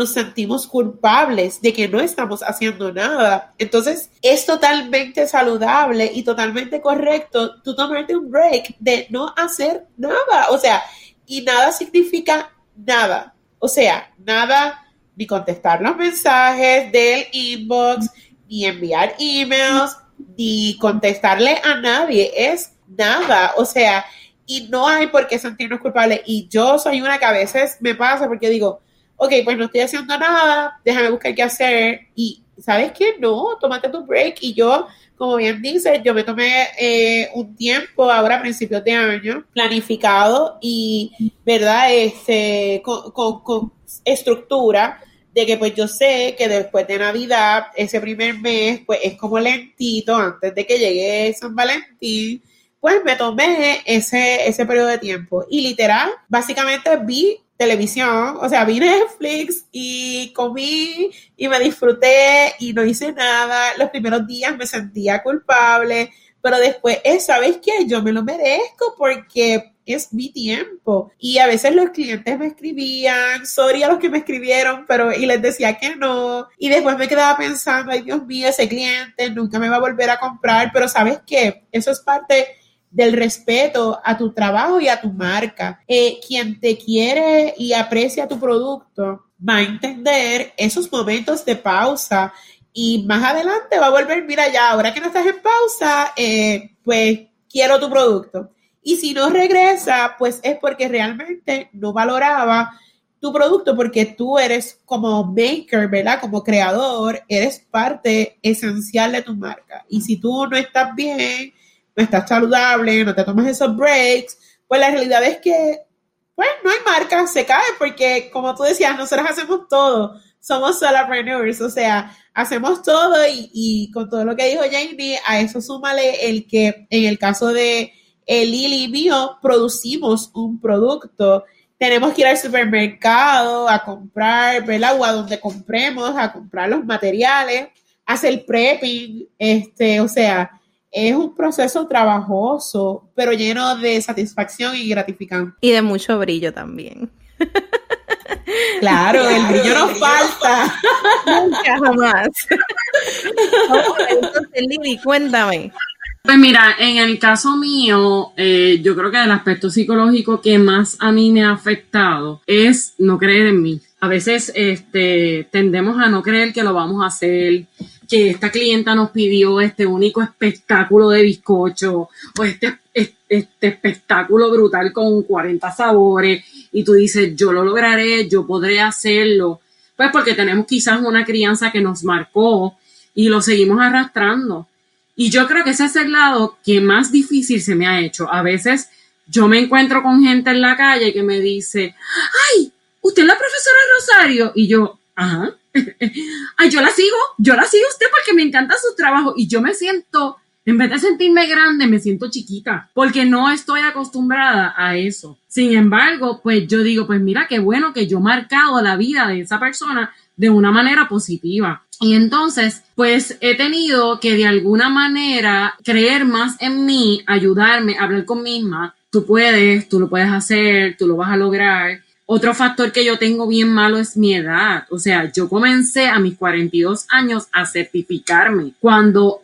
nos sentimos culpables de que no estamos haciendo nada. Entonces, es totalmente saludable y totalmente correcto tú tomarte un break de no hacer nada. O sea, y nada significa nada. O sea, nada ni contestar los mensajes del inbox, ni enviar emails, ni contestarle a nadie. Es nada. O sea, y no hay por qué sentirnos culpables. Y yo soy una que a veces me pasa porque digo, ok, pues no estoy haciendo nada, déjame buscar qué hacer. Y, ¿sabes qué? No, tómate tu break. Y yo, como bien dices, yo me tomé eh, un tiempo ahora a principios de año planificado y, ¿verdad? Este, con, con estructura de que pues yo sé que después de Navidad, ese primer mes, pues es como lentito, antes de que llegue San Valentín, pues me tomé ese, ese periodo de tiempo. Y literal, básicamente vi televisión, o sea, vi Netflix y comí y me disfruté y no hice nada. Los primeros días me sentía culpable, pero después, ¿sabes qué? Yo me lo merezco porque es mi tiempo. Y a veces los clientes me escribían, sorry a los que me escribieron, pero y les decía que no. Y después me quedaba pensando, ay Dios mío, ese cliente nunca me va a volver a comprar, pero ¿sabes qué? Eso es parte del respeto a tu trabajo y a tu marca. Eh, quien te quiere y aprecia tu producto va a entender esos momentos de pausa y más adelante va a volver, mira ya, ahora que no estás en pausa, eh, pues quiero tu producto. Y si no regresa, pues es porque realmente no valoraba tu producto porque tú eres como maker, ¿verdad? Como creador, eres parte esencial de tu marca. Y si tú no estás bien, no estás saludable, no te tomas esos breaks, pues la realidad es que, pues no hay marca, se cae porque, como tú decías, nosotros hacemos todo, somos solopreneurs, o sea, hacemos todo y, con todo lo que dijo Jamie, a eso súmale el que en el caso de el Lily mío, producimos un producto. Tenemos que ir al supermercado a comprar, ¿verdad? O a donde compremos, a comprar los materiales, hacer prepping, este, o sea, es un proceso trabajoso, pero lleno de satisfacción y gratificante. Y de mucho brillo también. Claro, el brillo nos falta. Nunca jamás. Entonces, Lili, cuéntame, pues mira, en el caso mío, eh, yo creo que el aspecto psicológico que más a mí me ha afectado es no creer en mí. A veces este, tendemos a no creer que lo vamos a hacer, que esta clienta nos pidió este único espectáculo de bizcocho o este, este espectáculo brutal con 40 sabores y tú dices, yo lo lograré, yo podré hacerlo. Pues porque tenemos quizás una crianza que nos marcó y lo seguimos arrastrando. Y yo creo que ese es el lado que más difícil se me ha hecho. A veces yo me encuentro con gente en la calle que me dice, ay, usted es la profesora Rosario. Y yo, ajá. Ay, yo la sigo, yo la sigo usted porque me encanta su trabajo. Y yo me siento, en vez de sentirme grande, me siento chiquita, porque no estoy acostumbrada a eso. Sin embargo, pues yo digo, pues mira, qué bueno que yo he marcado la vida de esa persona de una manera positiva. Y entonces, pues he tenido que de alguna manera creer más en mí, ayudarme, hablar con misma. Tú puedes, tú lo puedes hacer, tú lo vas a lograr. Otro factor que yo tengo bien malo es mi edad. O sea, yo comencé a mis 42 años a certificarme, cuando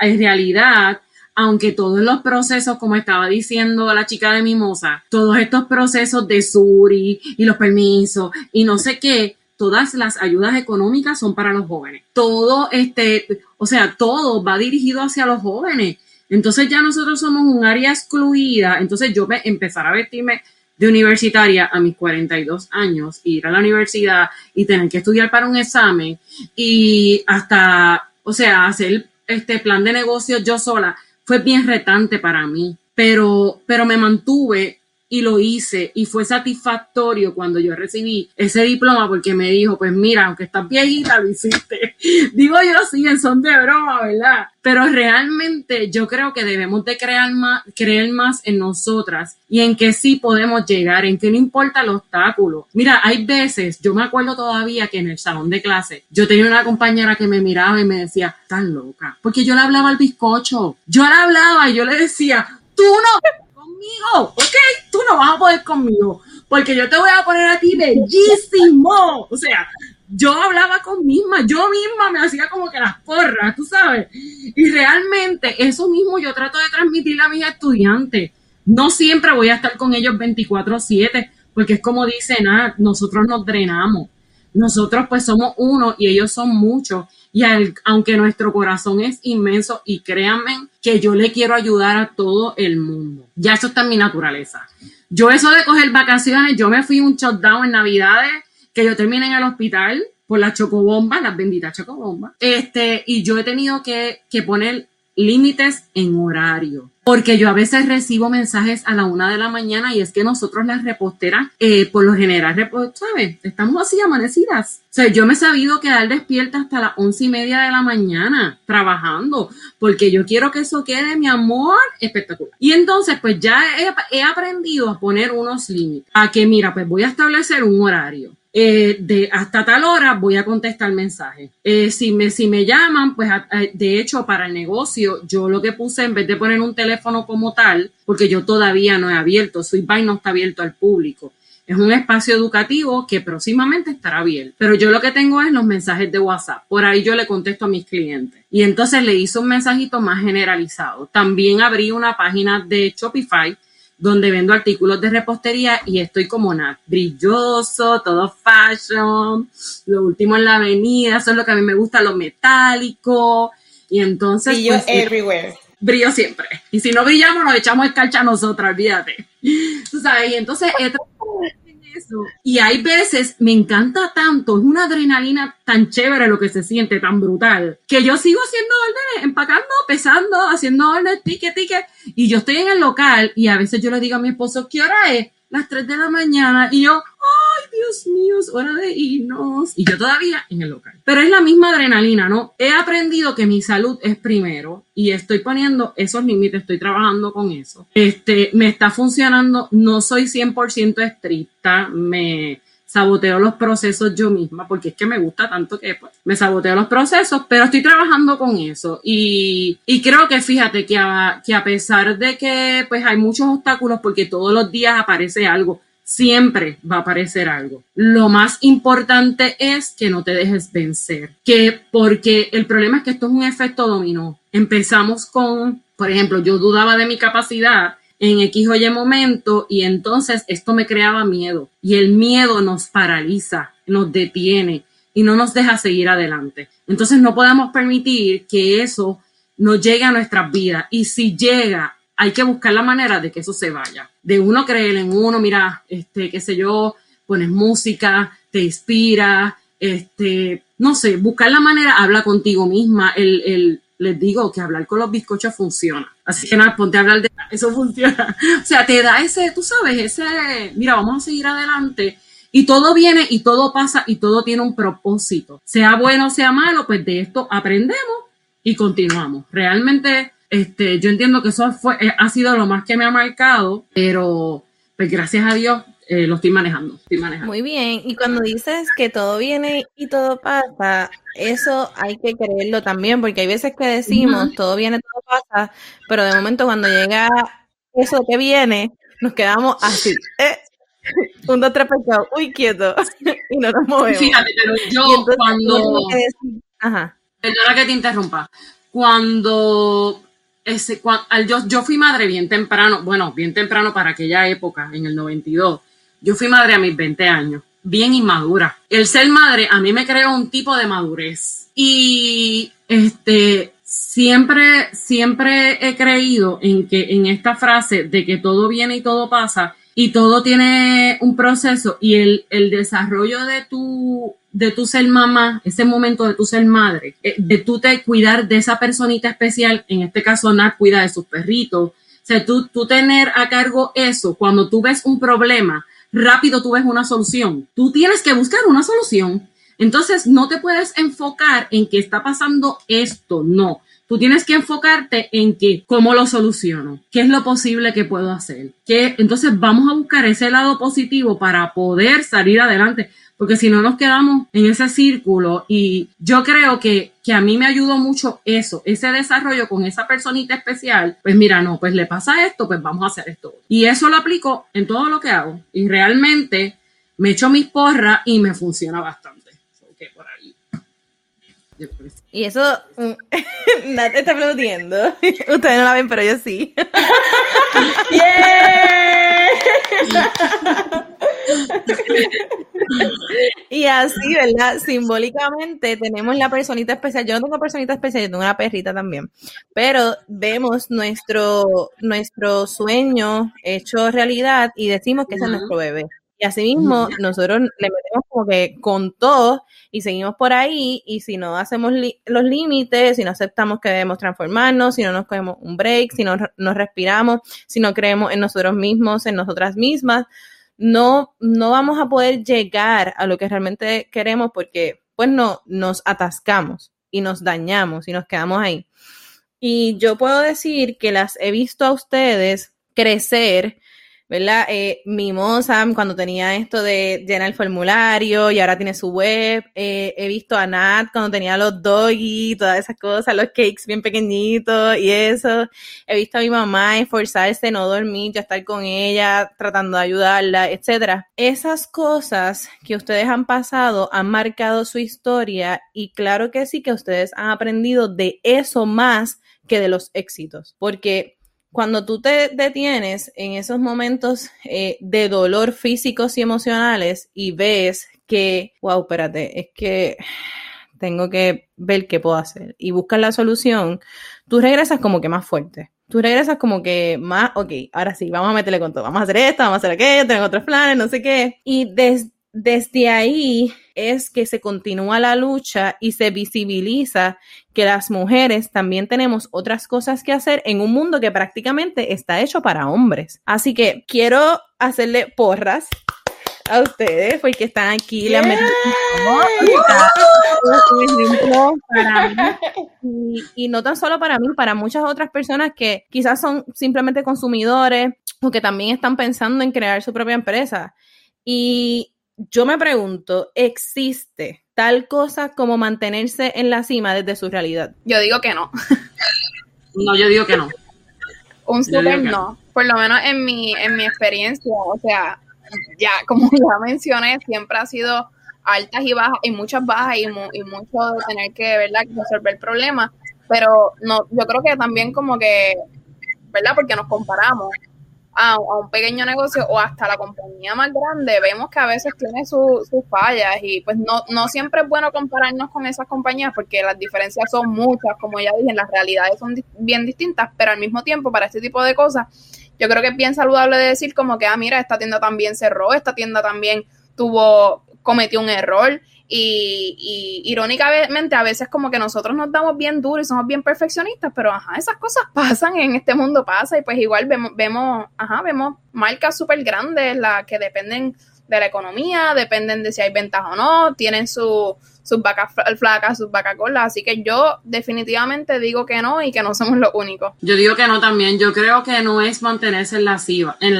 en realidad aunque todos los procesos, como estaba diciendo la chica de Mimosa, todos estos procesos de Suri y los permisos y no sé qué, todas las ayudas económicas son para los jóvenes. Todo este, o sea, todo va dirigido hacia los jóvenes. Entonces ya nosotros somos un área excluida. Entonces yo me empezar a vestirme de universitaria a mis 42 años, ir a la universidad y tener que estudiar para un examen y hasta, o sea, hacer este plan de negocio yo sola fue bien retante para mí, pero, pero me mantuve y lo hice y fue satisfactorio cuando yo recibí ese diploma porque me dijo, pues mira, aunque estás viejita, lo hiciste. Digo yo sí, en son de broma, ¿verdad? Pero realmente yo creo que debemos de crear más, creer más en nosotras y en que sí podemos llegar, en que no importa el obstáculo. Mira, hay veces, yo me acuerdo todavía que en el salón de clase, yo tenía una compañera que me miraba y me decía, estás loca, porque yo le hablaba al bizcocho, yo le hablaba y yo le decía, tú no conmigo, ¿ok? Tú no vas a poder conmigo, porque yo te voy a poner a ti bellísimo. O sea, yo hablaba con misma, yo misma me hacía como que las porras, tú sabes. Y realmente eso mismo yo trato de transmitirle a mis estudiantes. No siempre voy a estar con ellos 24/7, porque es como dicen, ah, nosotros nos drenamos. Nosotros pues somos uno y ellos son muchos. Y aunque nuestro corazón es inmenso y créanme que yo le quiero ayudar a todo el mundo. Ya eso está en mi naturaleza. Yo eso de coger vacaciones, yo me fui un shutdown en Navidades, que yo terminé en el hospital por las chocobombas, las benditas chocobombas. Este, y yo he tenido que, que poner límites en horario. Porque yo a veces recibo mensajes a la una de la mañana y es que nosotros las reposteras, eh, por lo general, ¿sabes? Estamos así amanecidas. O sea, yo me he sabido quedar despierta hasta las once y media de la mañana trabajando, porque yo quiero que eso quede, mi amor, espectacular. Y entonces, pues ya he, he aprendido a poner unos límites. A que, mira, pues voy a establecer un horario. Eh, de hasta tal hora voy a contestar mensajes. Eh, si, me, si me llaman, pues de hecho para el negocio yo lo que puse en vez de poner un teléfono como tal, porque yo todavía no he abierto, Sweetbuy no está abierto al público. Es un espacio educativo que próximamente estará abierto. Pero yo lo que tengo es los mensajes de WhatsApp. Por ahí yo le contesto a mis clientes. Y entonces le hice un mensajito más generalizado. También abrí una página de Shopify donde vendo artículos de repostería y estoy como nada, brilloso, todo fashion, lo último en la avenida, eso es lo que a mí me gusta, lo metálico. Y entonces... Brillo pues, everywhere. Brillo siempre. Y si no brillamos, nos echamos escarcha a nosotras, olvídate. Tú sabes, y entonces he eso. Y hay veces, me encanta tanto, es una adrenalina tan chévere lo que se siente, tan brutal, que yo sigo haciendo órdenes, empacando, pesando, haciendo órdenes, ticket, ticket, y yo estoy en el local y a veces yo le digo a mi esposo, ¿qué hora es? Las 3 de la mañana, y yo, Dios mío, es hora de irnos. Y yo todavía en el local. Pero es la misma adrenalina, ¿no? He aprendido que mi salud es primero y estoy poniendo esos límites, estoy trabajando con eso. Este, me está funcionando, no soy 100% estricta, me saboteo los procesos yo misma, porque es que me gusta tanto que pues, me saboteo los procesos, pero estoy trabajando con eso. Y, y creo que fíjate que a, que a pesar de que pues hay muchos obstáculos, porque todos los días aparece algo, siempre va a aparecer algo. Lo más importante es que no te dejes vencer, que porque el problema es que esto es un efecto dominó. Empezamos con, por ejemplo, yo dudaba de mi capacidad en X o Y momento y entonces esto me creaba miedo y el miedo nos paraliza, nos detiene y no nos deja seguir adelante. Entonces no podemos permitir que eso nos llegue a nuestras vidas y si llega hay que buscar la manera de que eso se vaya. De uno creer en uno, mira, este, qué sé yo, pones música, te inspira, este, no sé, buscar la manera, habla contigo misma, el, el, les digo que hablar con los bizcochos funciona. Así que nada, ponte a hablar de eso funciona. O sea, te da ese, tú sabes, ese, mira, vamos a seguir adelante. Y todo viene y todo pasa y todo tiene un propósito. Sea bueno o sea malo, pues de esto aprendemos y continuamos. Realmente este, yo entiendo que eso fue, eh, ha sido lo más que me ha marcado, pero pues gracias a Dios eh, lo estoy manejando, estoy manejando. Muy bien, y cuando dices que todo viene y todo pasa, eso hay que creerlo también, porque hay veces que decimos todo viene, todo pasa, pero de momento cuando llega eso que viene, nos quedamos así. Eh, un, dos, tres, uy, quieto, y no nos movemos. Fíjate, pero yo cuando... Ajá. Perdona que te interrumpa. Cuando ese, yo, yo fui madre bien temprano, bueno, bien temprano para aquella época, en el 92. Yo fui madre a mis 20 años, bien inmadura. El ser madre a mí me creó un tipo de madurez. Y este, siempre, siempre he creído en que en esta frase de que todo viene y todo pasa y todo tiene un proceso y el, el desarrollo de tu de tu ser mamá, ese momento de tu ser madre, eh, de tú te cuidar de esa personita especial, en este caso Nat cuida de sus perritos, o sea, tú, tú tener a cargo eso, cuando tú ves un problema, rápido tú ves una solución, tú tienes que buscar una solución. Entonces, no te puedes enfocar en que está pasando esto, no. Tú tienes que enfocarte en que, ¿cómo lo soluciono? ¿Qué es lo posible que puedo hacer? Que entonces vamos a buscar ese lado positivo para poder salir adelante porque si no nos quedamos en ese círculo y yo creo que, que a mí me ayudó mucho eso, ese desarrollo con esa personita especial, pues mira, no, pues le pasa esto, pues vamos a hacer esto. Y eso lo aplico en todo lo que hago y realmente me echo mis porras y me funciona bastante. por ahí. Y eso, Nat está aplaudiendo. Ustedes no la ven, pero yo sí. y así, ¿verdad? Simbólicamente tenemos la personita especial. Yo no tengo personita especial, yo tengo una perrita también. Pero vemos nuestro, nuestro sueño hecho realidad y decimos que ese es nuestro bebé. Y así mismo nosotros le metemos como que con todo y seguimos por ahí y si no hacemos los límites, si no aceptamos que debemos transformarnos, si no nos cogemos un break, si no nos respiramos, si no creemos en nosotros mismos, en nosotras mismas, no, no vamos a poder llegar a lo que realmente queremos porque pues no, nos atascamos y nos dañamos y nos quedamos ahí. Y yo puedo decir que las he visto a ustedes crecer ¿verdad? Eh, Mimosa, cuando tenía esto de llenar el formulario y ahora tiene su web. Eh, he visto a Nat cuando tenía los doggy, todas esas cosas, los cakes bien pequeñitos y eso. He visto a mi mamá esforzarse, no dormir, ya estar con ella, tratando de ayudarla, etcétera. Esas cosas que ustedes han pasado han marcado su historia y claro que sí que ustedes han aprendido de eso más que de los éxitos, porque cuando tú te detienes en esos momentos eh, de dolor físicos y emocionales y ves que, wow, espérate, es que tengo que ver qué puedo hacer y buscas la solución, tú regresas como que más fuerte. Tú regresas como que más, ok, ahora sí, vamos a meterle con todo, vamos a hacer esto, vamos a hacer aquello, tengo otros planes, no sé qué. Y desde ahí es que se continúa la lucha y se visibiliza que las mujeres también tenemos otras cosas que hacer en un mundo que prácticamente está hecho para hombres. Así que quiero hacerle porras a ustedes porque están aquí la y, y, no tan solo para mí, para muchas otras personas que quizás son simplemente consumidores o que también están pensando en crear su propia empresa. Y yo me pregunto, ¿existe tal cosa como mantenerse en la cima desde su realidad? Yo digo que no. no, yo digo que no. Un super no. Por lo menos en mi, en mi experiencia, o sea, ya, como ya mencioné, siempre ha sido altas y bajas, y muchas bajas y, y mucho de tener que, ¿verdad?, resolver problemas. Pero no, yo creo que también como que, ¿verdad? Porque nos comparamos a, un pequeño negocio o hasta la compañía más grande, vemos que a veces tiene sus fallas y pues no, no siempre es bueno compararnos con esas compañías porque las diferencias son muchas, como ya dije, las realidades son bien distintas, pero al mismo tiempo para este tipo de cosas, yo creo que es bien saludable decir como que, ah, mira, esta tienda también cerró, esta tienda también tuvo, cometió un error y, irónicamente a veces como que nosotros nos damos bien duro y somos bien perfeccionistas, pero ajá, esas cosas pasan en este mundo pasa y pues igual vemos, vemos, ajá, vemos marcas súper grandes, las que dependen de la economía, dependen de si hay ventas o no, tienen su, sus vacas flacas, sus vacas gordas. Así que yo definitivamente digo que no y que no somos los únicos. Yo digo que no también. Yo creo que no es mantenerse en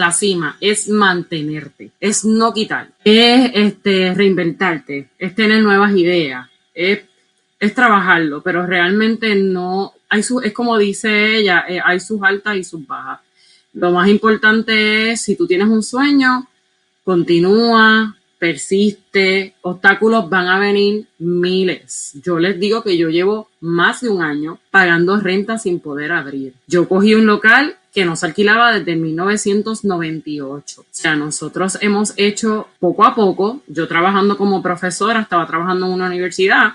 la cima, es mantenerte, es no quitar, es este reinventarte, es tener nuevas ideas, es, es trabajarlo, pero realmente no hay su, es como dice ella, eh, hay sus altas y sus bajas. Lo más importante es si tú tienes un sueño, continúa, persiste, obstáculos van a venir miles. Yo les digo que yo llevo más de un año pagando renta sin poder abrir. Yo cogí un local que nos alquilaba desde 1998. O sea, nosotros hemos hecho poco a poco, yo trabajando como profesora, estaba trabajando en una universidad,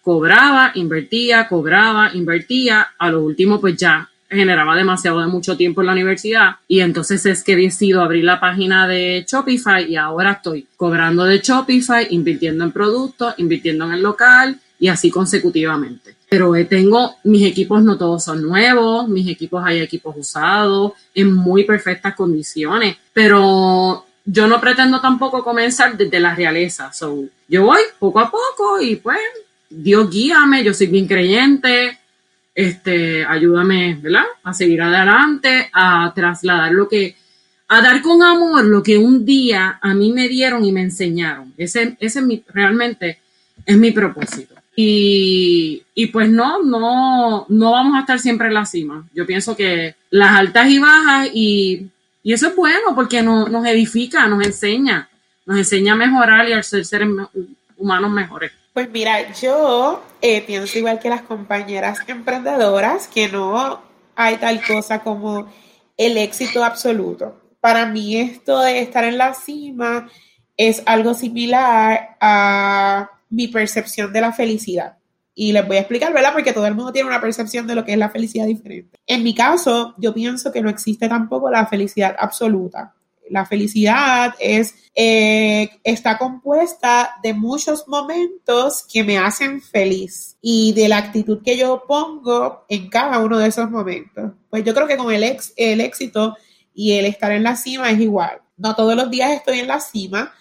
cobraba, invertía, cobraba, invertía, a lo último pues ya generaba demasiado de mucho tiempo en la universidad y entonces es que decido abrir la página de Shopify y ahora estoy cobrando de Shopify, invirtiendo en productos, invirtiendo en el local y así consecutivamente. Pero eh, tengo, mis equipos no todos son nuevos, mis equipos hay equipos usados en muy perfectas condiciones, pero yo no pretendo tampoco comenzar desde la realeza. So, yo voy poco a poco y pues Dios guíame, yo soy bien creyente, este, ayúdame, ¿verdad? A seguir adelante, a trasladar lo que, a dar con amor lo que un día a mí me dieron y me enseñaron. Ese, ese es mi, realmente es mi propósito. Y, y, pues no, no, no vamos a estar siempre en la cima. Yo pienso que las altas y bajas y, y eso es bueno porque no, nos edifica, nos enseña, nos enseña a mejorar y a ser seres humanos mejores. Pues mira, yo eh, pienso igual que las compañeras emprendedoras, que no hay tal cosa como el éxito absoluto. Para mí esto de estar en la cima es algo similar a mi percepción de la felicidad. Y les voy a explicar, ¿verdad? Porque todo el mundo tiene una percepción de lo que es la felicidad diferente. En mi caso, yo pienso que no existe tampoco la felicidad absoluta. La felicidad es, eh, está compuesta de muchos momentos que me hacen feliz y de la actitud que yo pongo en cada uno de esos momentos. Pues yo creo que con el, el éxito y el estar en la cima es igual. No todos los días estoy en la cima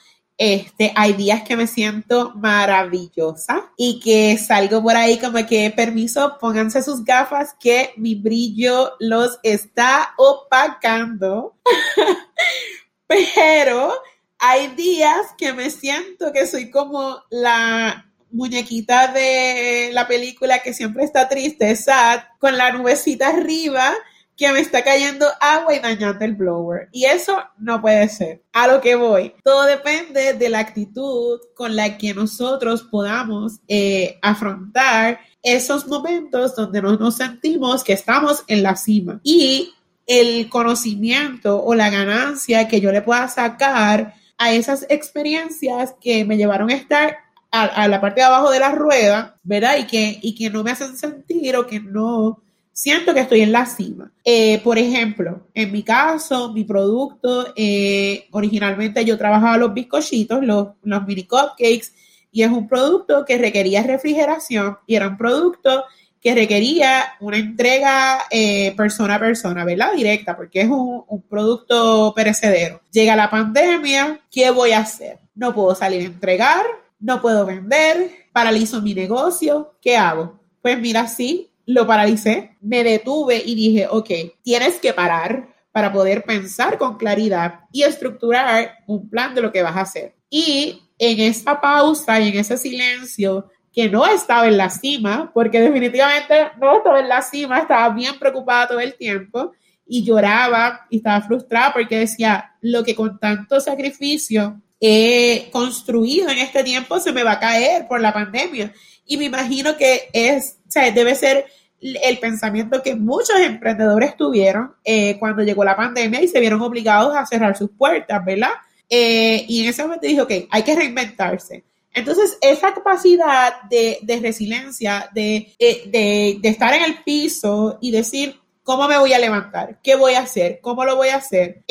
Este, hay días que me siento maravillosa y que salgo por ahí como que permiso, pónganse sus gafas que mi brillo los está opacando. Pero hay días que me siento que soy como la muñequita de la película que siempre está triste, sad, con la nubecita arriba que me está cayendo agua y dañando el blower. Y eso no puede ser. A lo que voy. Todo depende de la actitud con la que nosotros podamos eh, afrontar esos momentos donde no nos sentimos que estamos en la cima. Y el conocimiento o la ganancia que yo le pueda sacar a esas experiencias que me llevaron a estar a, la parte de abajo de la rueda, ¿verdad? Y que, y que no me hacen sentir o que no siento que estoy en la cima. Eh, por ejemplo, en mi caso, mi producto, eh, originalmente yo trabajaba los bizcochitos, los, mini cupcakes, y es un producto que requería refrigeración y era un producto que requería una entrega eh, persona a persona, ¿verdad? Directa, porque es un, un, producto perecedero. Llega la pandemia, ¿qué voy a hacer? No puedo salir a entregar, no puedo vender, paralizo mi negocio, ¿qué hago? Pues mira, sí, lo paralicé, me detuve y dije, ok, tienes que parar para poder pensar con claridad y estructurar un plan de lo que vas a hacer. Y en esa pausa y en ese silencio, que no estaba en la cima, porque definitivamente no estaba en la cima, estaba bien preocupada todo el tiempo y lloraba y estaba frustrada porque decía, lo que con tanto sacrificio he construido en este tiempo se me va a caer por la pandemia. Y me imagino que es, o sea, debe ser el pensamiento que muchos emprendedores tuvieron eh, cuando llegó la pandemia y se vieron obligados a cerrar sus puertas, ¿verdad? Eh, y en ese momento dije, ok, hay que reinventarse. Entonces, esa capacidad de, resiliencia, eh, de, de, estar en el piso y decir, ¿cómo me voy a levantar? ¿Qué voy a hacer? ¿Cómo lo voy a hacer?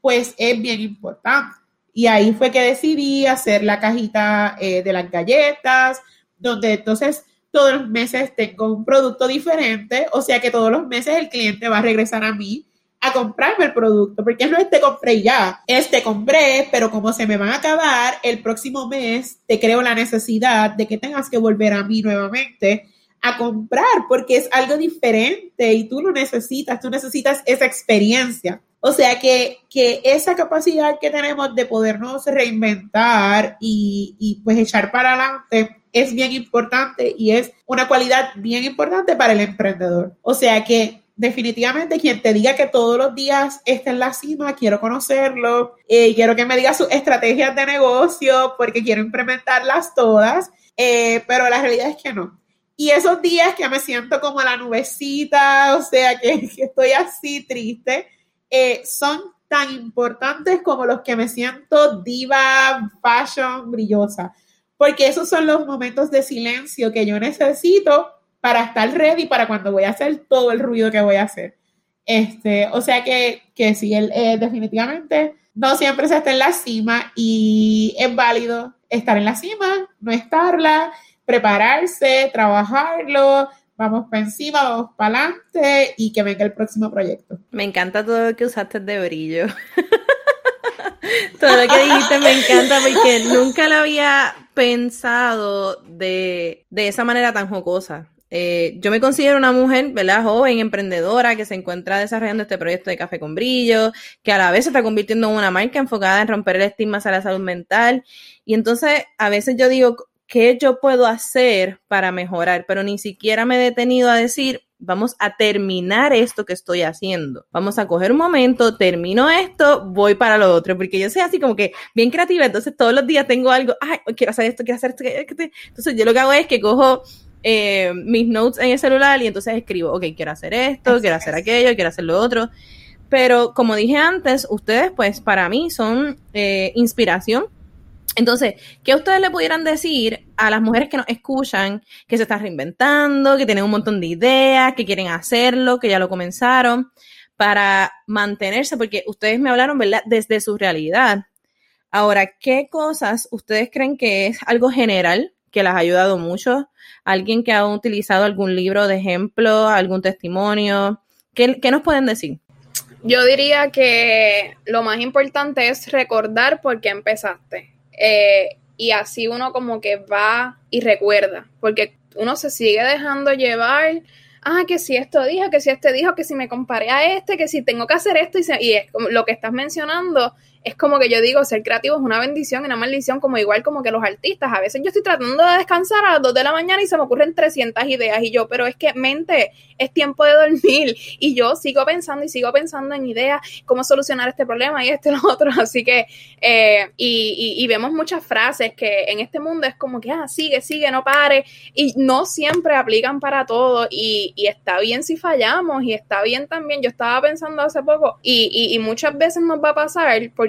pues es bien importante. Y ahí fue que decidí hacer la cajita de las galletas, donde entonces todos los meses tengo un producto diferente, o sea que todos los meses el cliente va a regresar a mí a comprarme el producto, porque no es te compré ya, es te compré, pero como se me van a acabar, el próximo mes te creo la necesidad de que tengas que volver a mí nuevamente a comprar, porque es algo diferente y tú lo necesitas, tú necesitas esa experiencia. O sea que, que esa capacidad que tenemos de podernos reinventar y, y pues echar para adelante es bien importante y es una cualidad bien importante para el emprendedor. O sea que definitivamente quien te diga que todos los días está en la cima, quiero conocerlo, eh, quiero que me diga sus estrategias de negocio porque quiero implementarlas todas, eh, pero la realidad es que no. Y esos días que me siento como la nubecita, o sea, que, estoy así triste, eh, son tan importantes como los que me siento diva, fashion, brillosa porque esos son los momentos de silencio que yo necesito para estar ready para cuando voy a hacer todo el ruido que voy a hacer. Este, o sea que, que sí, él, eh, definitivamente no siempre se está en la cima y es válido estar en la cima, no estarla, prepararse, trabajarlo, vamos para encima, vamos para adelante y que venga el próximo proyecto. Me encanta todo lo que usaste de brillo. todo lo que dijiste me encanta porque nunca lo había pensado de, esa manera tan jocosa. Eh, yo me considero una mujer, ¿verdad? Joven, emprendedora, que se encuentra desarrollando este proyecto de Café con Brillo, que a la vez se está convirtiendo en una marca enfocada en romper el estigma hacia la salud mental. Y entonces, a veces yo digo, ¿qué yo puedo hacer para mejorar? Pero ni siquiera me he detenido a decir, vamos a terminar esto que estoy haciendo. Vamos a coger un momento, termino esto, voy para lo otro, porque yo soy así como que bien creativa, entonces todos los días tengo algo, ay, quiero hacer esto, quiero hacer esto, entonces yo lo que hago es que cojo eh, mis notes en el celular y entonces escribo, ok, quiero hacer esto, quiero hacer aquello, quiero hacer lo otro. Pero como dije antes, ustedes pues para mí son eh, inspiración entonces, ¿qué ustedes le pudieran decir a las mujeres que nos escuchan, que se están reinventando, que tienen un montón de ideas, que quieren hacerlo, que ya lo comenzaron, para mantenerse? Porque ustedes me hablaron, ¿verdad?, desde su realidad. Ahora, ¿qué cosas ustedes creen que es algo general que las ha ayudado mucho? ¿Alguien que ha utilizado algún libro de ejemplo, algún testimonio? ¿Qué, qué nos pueden decir? Yo diría que lo más importante es recordar por qué empezaste. Eh, y así uno como que va y recuerda, porque uno se sigue dejando llevar. Ah, que si esto dijo, que si este dijo, que si me comparé a este, que si tengo que hacer esto, y, y es lo que estás mencionando es como que yo digo, ser creativo es una bendición y una maldición, como igual como que los artistas. A veces yo estoy tratando de descansar a las 2 de la mañana y se me ocurren 300 ideas y yo, pero es que mente, es tiempo de dormir y yo sigo pensando y sigo pensando en ideas, cómo solucionar este problema y este y lo otro. Así que, eh, y, y, vemos muchas frases que en este mundo es como que, ah, sigue, sigue, no pare y no siempre aplican para todo y, y está bien si fallamos y está bien también. Yo estaba pensando hace poco y, y muchas veces nos va a pasar porque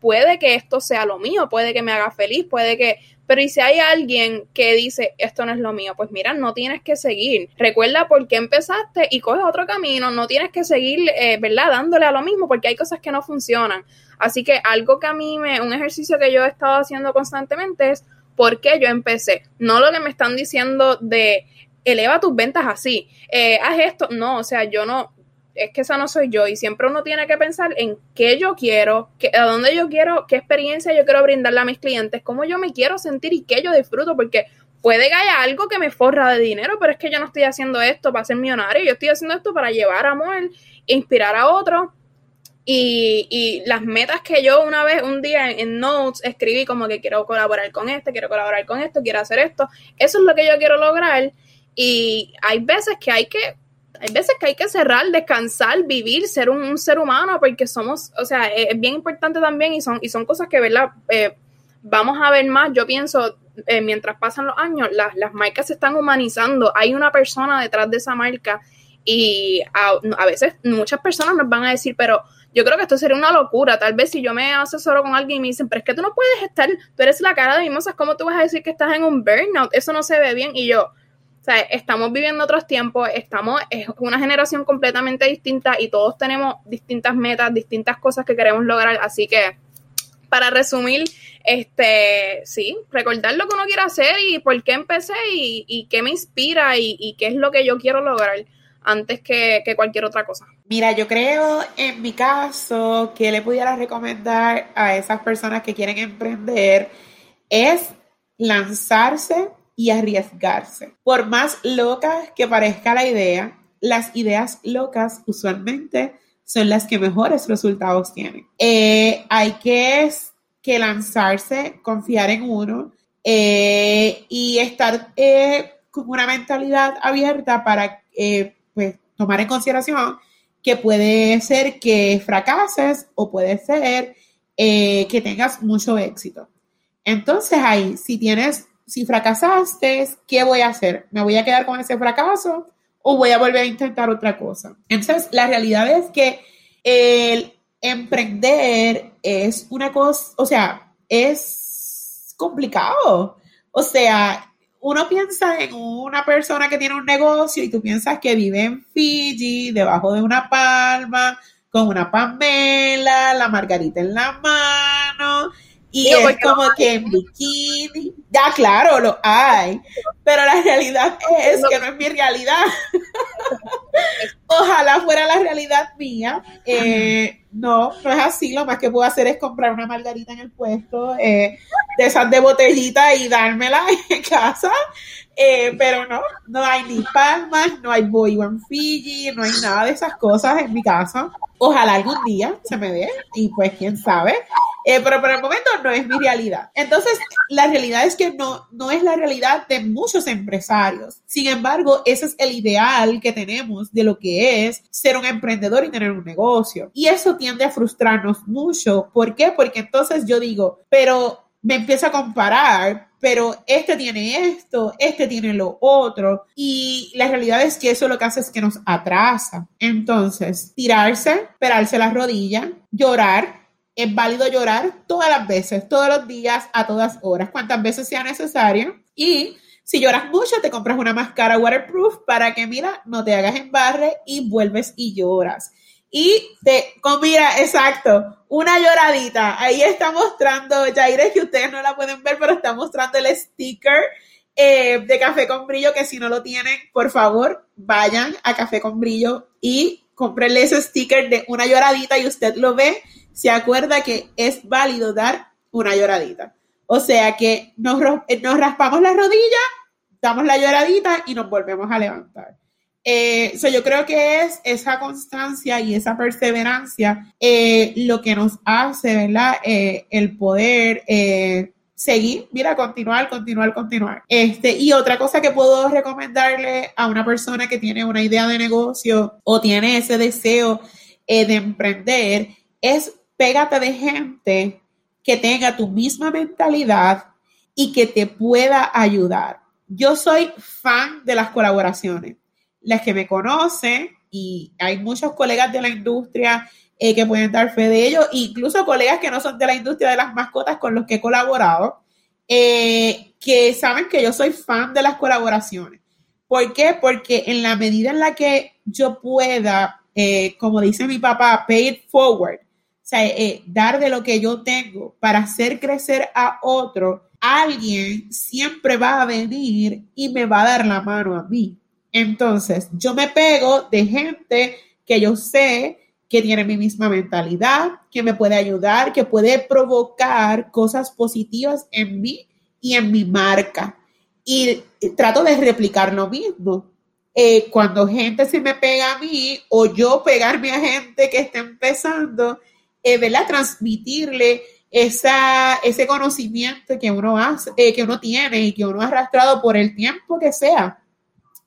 puede que esto sea lo mío, puede que me haga feliz, puede que... Pero si hay alguien que dice, esto no es lo mío, pues mira, no tienes que seguir. Recuerda por qué empezaste y coge otro camino, no tienes que seguir, eh, ¿verdad? Dándole a lo mismo porque hay cosas que no funcionan. Así que algo que a mí me, un ejercicio que yo he estado haciendo constantemente es por qué yo empecé. No lo que me están diciendo de eleva tus ventas así, eh, haz esto. No, o sea, yo no, es que esa no soy yo y siempre uno tiene que pensar en qué yo quiero, a dónde yo quiero, qué experiencia yo quiero brindarle a mis clientes, cómo yo me quiero sentir y qué yo disfruto, porque puede que haya algo que me forra de dinero, pero es que yo no estoy haciendo esto para ser millonario, yo estoy haciendo esto para llevar amor, inspirar a otros. Y, y, las metas que yo una vez, un día en, Notes escribí como que quiero colaborar con este, quiero colaborar con esto, quiero hacer esto, eso es lo que yo quiero lograr. Y hay veces que hay que hay veces que hay que cerrar, descansar, vivir, ser un, ser humano, porque somos, o sea, es, bien importante también y son, y son cosas que, ¿verdad? Eh, vamos a ver más, yo pienso, eh, mientras pasan los años, las, las marcas se están humanizando, hay una persona detrás de esa marca y a, veces muchas personas nos van a decir, pero yo creo que esto sería una locura. Tal vez si yo me asesoro con alguien y me dicen, pero es que tú no puedes estar, tú eres la cara de mimosas, ¿cómo tú vas a decir que estás en un burnout? Eso no se ve bien. Y yo, o sea, estamos viviendo otros tiempos, estamos, es una generación completamente distinta y todos tenemos distintas metas, distintas cosas que queremos lograr. Así que, para resumir, este, sí, recordar lo que uno quiere hacer y por qué empecé y, qué me inspira y, qué es lo que yo quiero lograr antes que, que, cualquier otra cosa. Mira, yo creo en mi caso que le pudiera recomendar a esas personas que quieren emprender es lanzarse y arriesgarse. Por más loca que parezca la idea, las ideas locas usualmente son las que mejores resultados tienen. Eh, hay que, lanzarse, confiar en uno eh, y estar eh, con una mentalidad abierta para pues, tomar en consideración que puede ser que fracases o puede ser que tengas mucho éxito. Entonces ahí, si tienes si fracasaste, ¿qué voy a hacer? ¿Me voy a quedar con ese fracaso o voy a volver a intentar otra cosa? Entonces, la realidad es que el emprender es una cosa, o sea, es complicado. O sea, uno piensa en una persona que tiene un negocio y tú piensas que vive en Fiji, debajo de una palma, con una pamela, la margarita en la mano y es como que en bikini, ya claro, lo hay, pero la realidad es que no es mi realidad. Ojalá fuera la realidad mía. Eh, no, no es así. Lo más que puedo hacer es comprar una margarita en el puesto, eh, de esas de botellita y dármela en casa. Eh, pero no, no hay ni palmas, no hay boy one Fiji, no hay nada de esas cosas en mi casa. Ojalá algún día se me dé y pues quién sabe. Eh, pero por el momento no es mi realidad. Entonces, la realidad es que no, no es la realidad de muchos empresarios. Sin embargo, ese es el ideal que tenemos de lo que es ser un emprendedor y tener un negocio. Y eso tiende a frustrarnos mucho. ¿Por qué? Porque entonces yo digo, pero me empiezo a comparar, pero este tiene esto, este tiene lo otro. Y la realidad es que eso lo que hace es que nos atrasa. Entonces, tirarse, perarse las rodillas, llorar, es válido llorar todas las veces, todos los días, a todas horas, cuantas veces sea necesario. Y si lloras mucho, te compras una máscara waterproof para que, mira, no te hagas embarre y vuelves y lloras. Y te, con, mira, exacto, una lloradita. Ahí está mostrando, Jaire, que ustedes no la pueden ver, pero está mostrando el sticker eh, de Café con Brillo, que si no lo tienen, por favor, vayan a Café con Brillo y cómprele ese sticker de una lloradita y usted lo ve, se acuerda que es válido dar una lloradita. O sea que nos, eh, nos raspamos la rodilla, damos la lloradita y nos volvemos a levantar. Eh, yo creo que es esa constancia y esa perseverancia eh, lo que nos hace, ¿verdad? Eh, el poder seguir, mira, continuar, continuar, continuar. Este, y otra cosa que puedo recomendarle a una persona que tiene una idea de negocio o tiene ese deseo de emprender es pégate de gente que tenga tu misma mentalidad y que te pueda ayudar. Yo soy fan de las colaboraciones las que me conocen, y hay muchos colegas de la industria eh, que pueden dar fe de ello, incluso colegas que no son de la industria de las mascotas con los que he colaborado, eh, que saben que yo soy fan de las colaboraciones. ¿Por qué? Porque en la medida en la que yo pueda, eh, como dice mi papá, pay it forward, sea, dar de lo que yo tengo para hacer crecer a otro, alguien siempre va a venir y me va a dar la mano a mí. Entonces, yo me pego de gente que yo sé que tiene mi misma mentalidad, que me puede ayudar, que puede provocar cosas positivas en mí y en mi marca. Y trato de replicar lo mismo. Eh, cuando gente se me pega a mí o yo pegarme a gente que está empezando, eh, ¿verdad? Transmitirle esa, ese conocimiento que uno hace, eh, que uno tiene y que uno ha arrastrado por el tiempo que sea.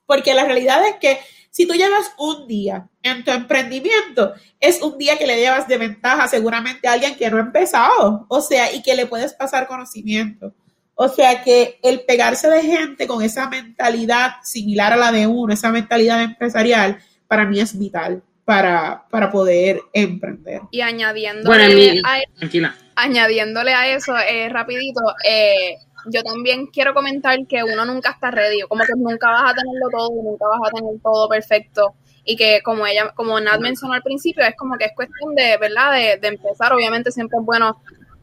Porque la realidad es que si tú llevas un día en tu emprendimiento, es un día que le llevas de ventaja seguramente a alguien que no ha empezado, o sea, y que le puedes pasar conocimiento. O sea que el pegarse de gente con esa mentalidad similar a la de uno, esa mentalidad empresarial, para mí es vital para, para poder emprender. Y añadiéndole, a, añadiéndole a eso, eh, rapidito, eh, yo también quiero comentar que uno nunca está ready, como que nunca vas a tenerlo todo, nunca vas a tener todo perfecto y que como ella, como Nat mencionó al principio, es como que es cuestión de, ¿verdad? De, empezar, obviamente siempre es bueno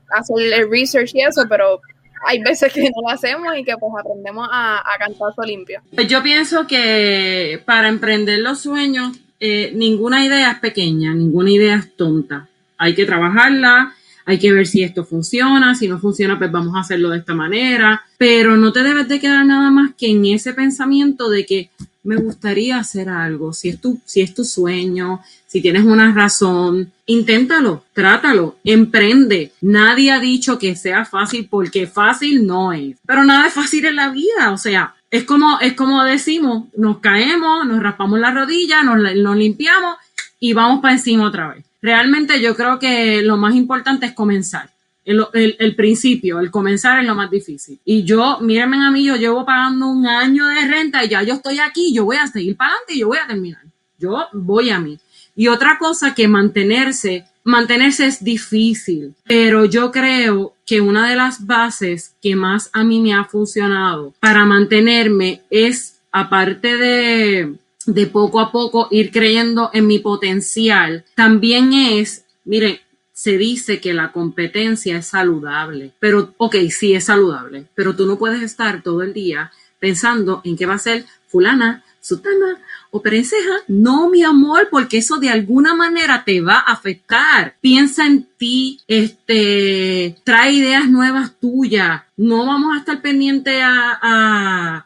hacer el research y eso, pero hay veces que no lo hacemos y que pues aprendemos a, a cantazo limpio. Pues yo pienso que para emprender los sueños, eh, ninguna idea es pequeña, ninguna idea es tonta. Hay que trabajarla, hay que ver si esto funciona, si no funciona, pues vamos a hacerlo de esta manera, pero no te debes de quedar nada más que en ese pensamiento de que me gustaría hacer algo, si es tu, si es tu sueño, si tienes una razón, inténtalo, trátalo, emprende. Nadie ha dicho que sea fácil porque fácil no es, pero nada es fácil en la vida, o sea, es como, es como decimos, nos caemos, nos raspamos la rodilla, nos, nos limpiamos y vamos para encima otra vez realmente yo creo que lo más importante es comenzar. El, principio, el comenzar es lo más difícil. Y yo, mírenme a mí, yo llevo pagando un año de renta y ya yo estoy aquí, yo voy a seguir para adelante y yo voy a terminar. Yo voy a mí. Y otra cosa que mantenerse, mantenerse es difícil, pero yo creo que una de las bases que más a mí me ha funcionado para mantenerme es, aparte de, de poco a poco ir creyendo en mi potencial, también es, miren, se dice que la competencia es saludable, pero, ok, sí es saludable, pero tú no puedes estar todo el día pensando en qué va a ser fulana, sutana o perenceja. No, mi amor, porque eso de alguna manera te va a afectar. Piensa en ti, este, trae ideas nuevas tuyas. No vamos a estar pendientes a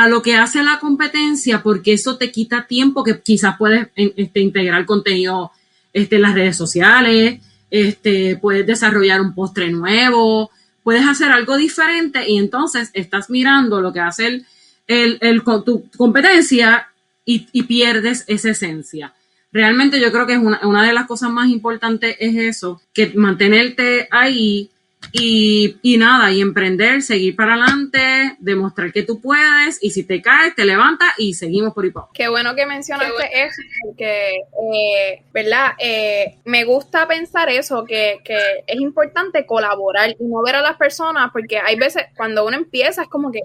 a lo que hace la competencia, porque eso te quita tiempo que quizás puedes este, integrar contenido este, en las redes sociales, este, puedes desarrollar un postre nuevo, puedes hacer algo diferente y entonces estás mirando lo que hace el, el, el tu competencia y, y, pierdes esa esencia. Realmente yo creo que es una, una de las cosas más importantes es eso, que mantenerte ahí y, y, nada, y emprender, seguir para adelante, demostrar que tú puedes y si te caes, te levantas y seguimos por ahí. Qué bueno que mencionaste eso, porque, eh, ¿verdad? Eh, me gusta pensar eso, que, que es importante colaborar y no ver a las personas, porque hay veces cuando uno empieza es como que,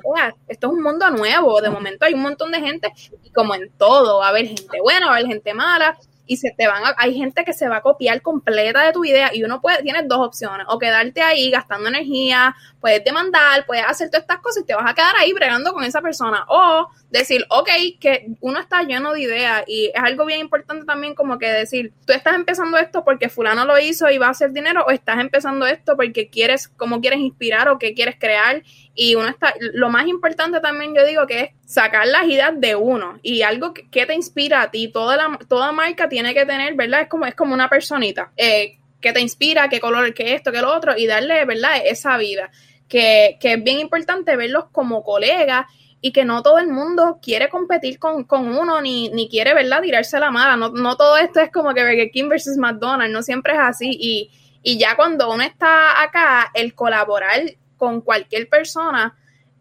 esto es un mundo nuevo, de momento hay un montón de gente y como en todo, va a haber gente buena, va a haber gente mala y se te van a, hay gente que se va a copiar completa de tu idea y uno puede, tienes dos opciones, o quedarte ahí gastando energía, puedes demandar, puedes hacer todas estas cosas y te vas a quedar ahí bregando con esa persona, o decir, ok, que uno está lleno de ideas y es algo bien importante también como que decir, tú estás empezando esto porque fulano lo hizo y va a hacer dinero, o estás empezando esto porque quieres, como quieres inspirar o que quieres crear y uno está, lo más importante también yo digo que es sacar las ideas de uno y algo que, te inspira a ti. Toda, la, toda marca tiene que tener, ¿verdad? Es como, es como una personita eh, que te inspira, qué color, qué esto, qué lo otro y darle, ¿verdad? Esa vida. Que, que es bien importante verlos como colegas y que no todo el mundo quiere competir con, uno ni, ni, quiere, ¿verdad? Tirarse la mala. No, no todo esto es como que Burger King versus McDonald's, no siempre es así. Y, y ya cuando uno está acá, el colaborar con cualquier persona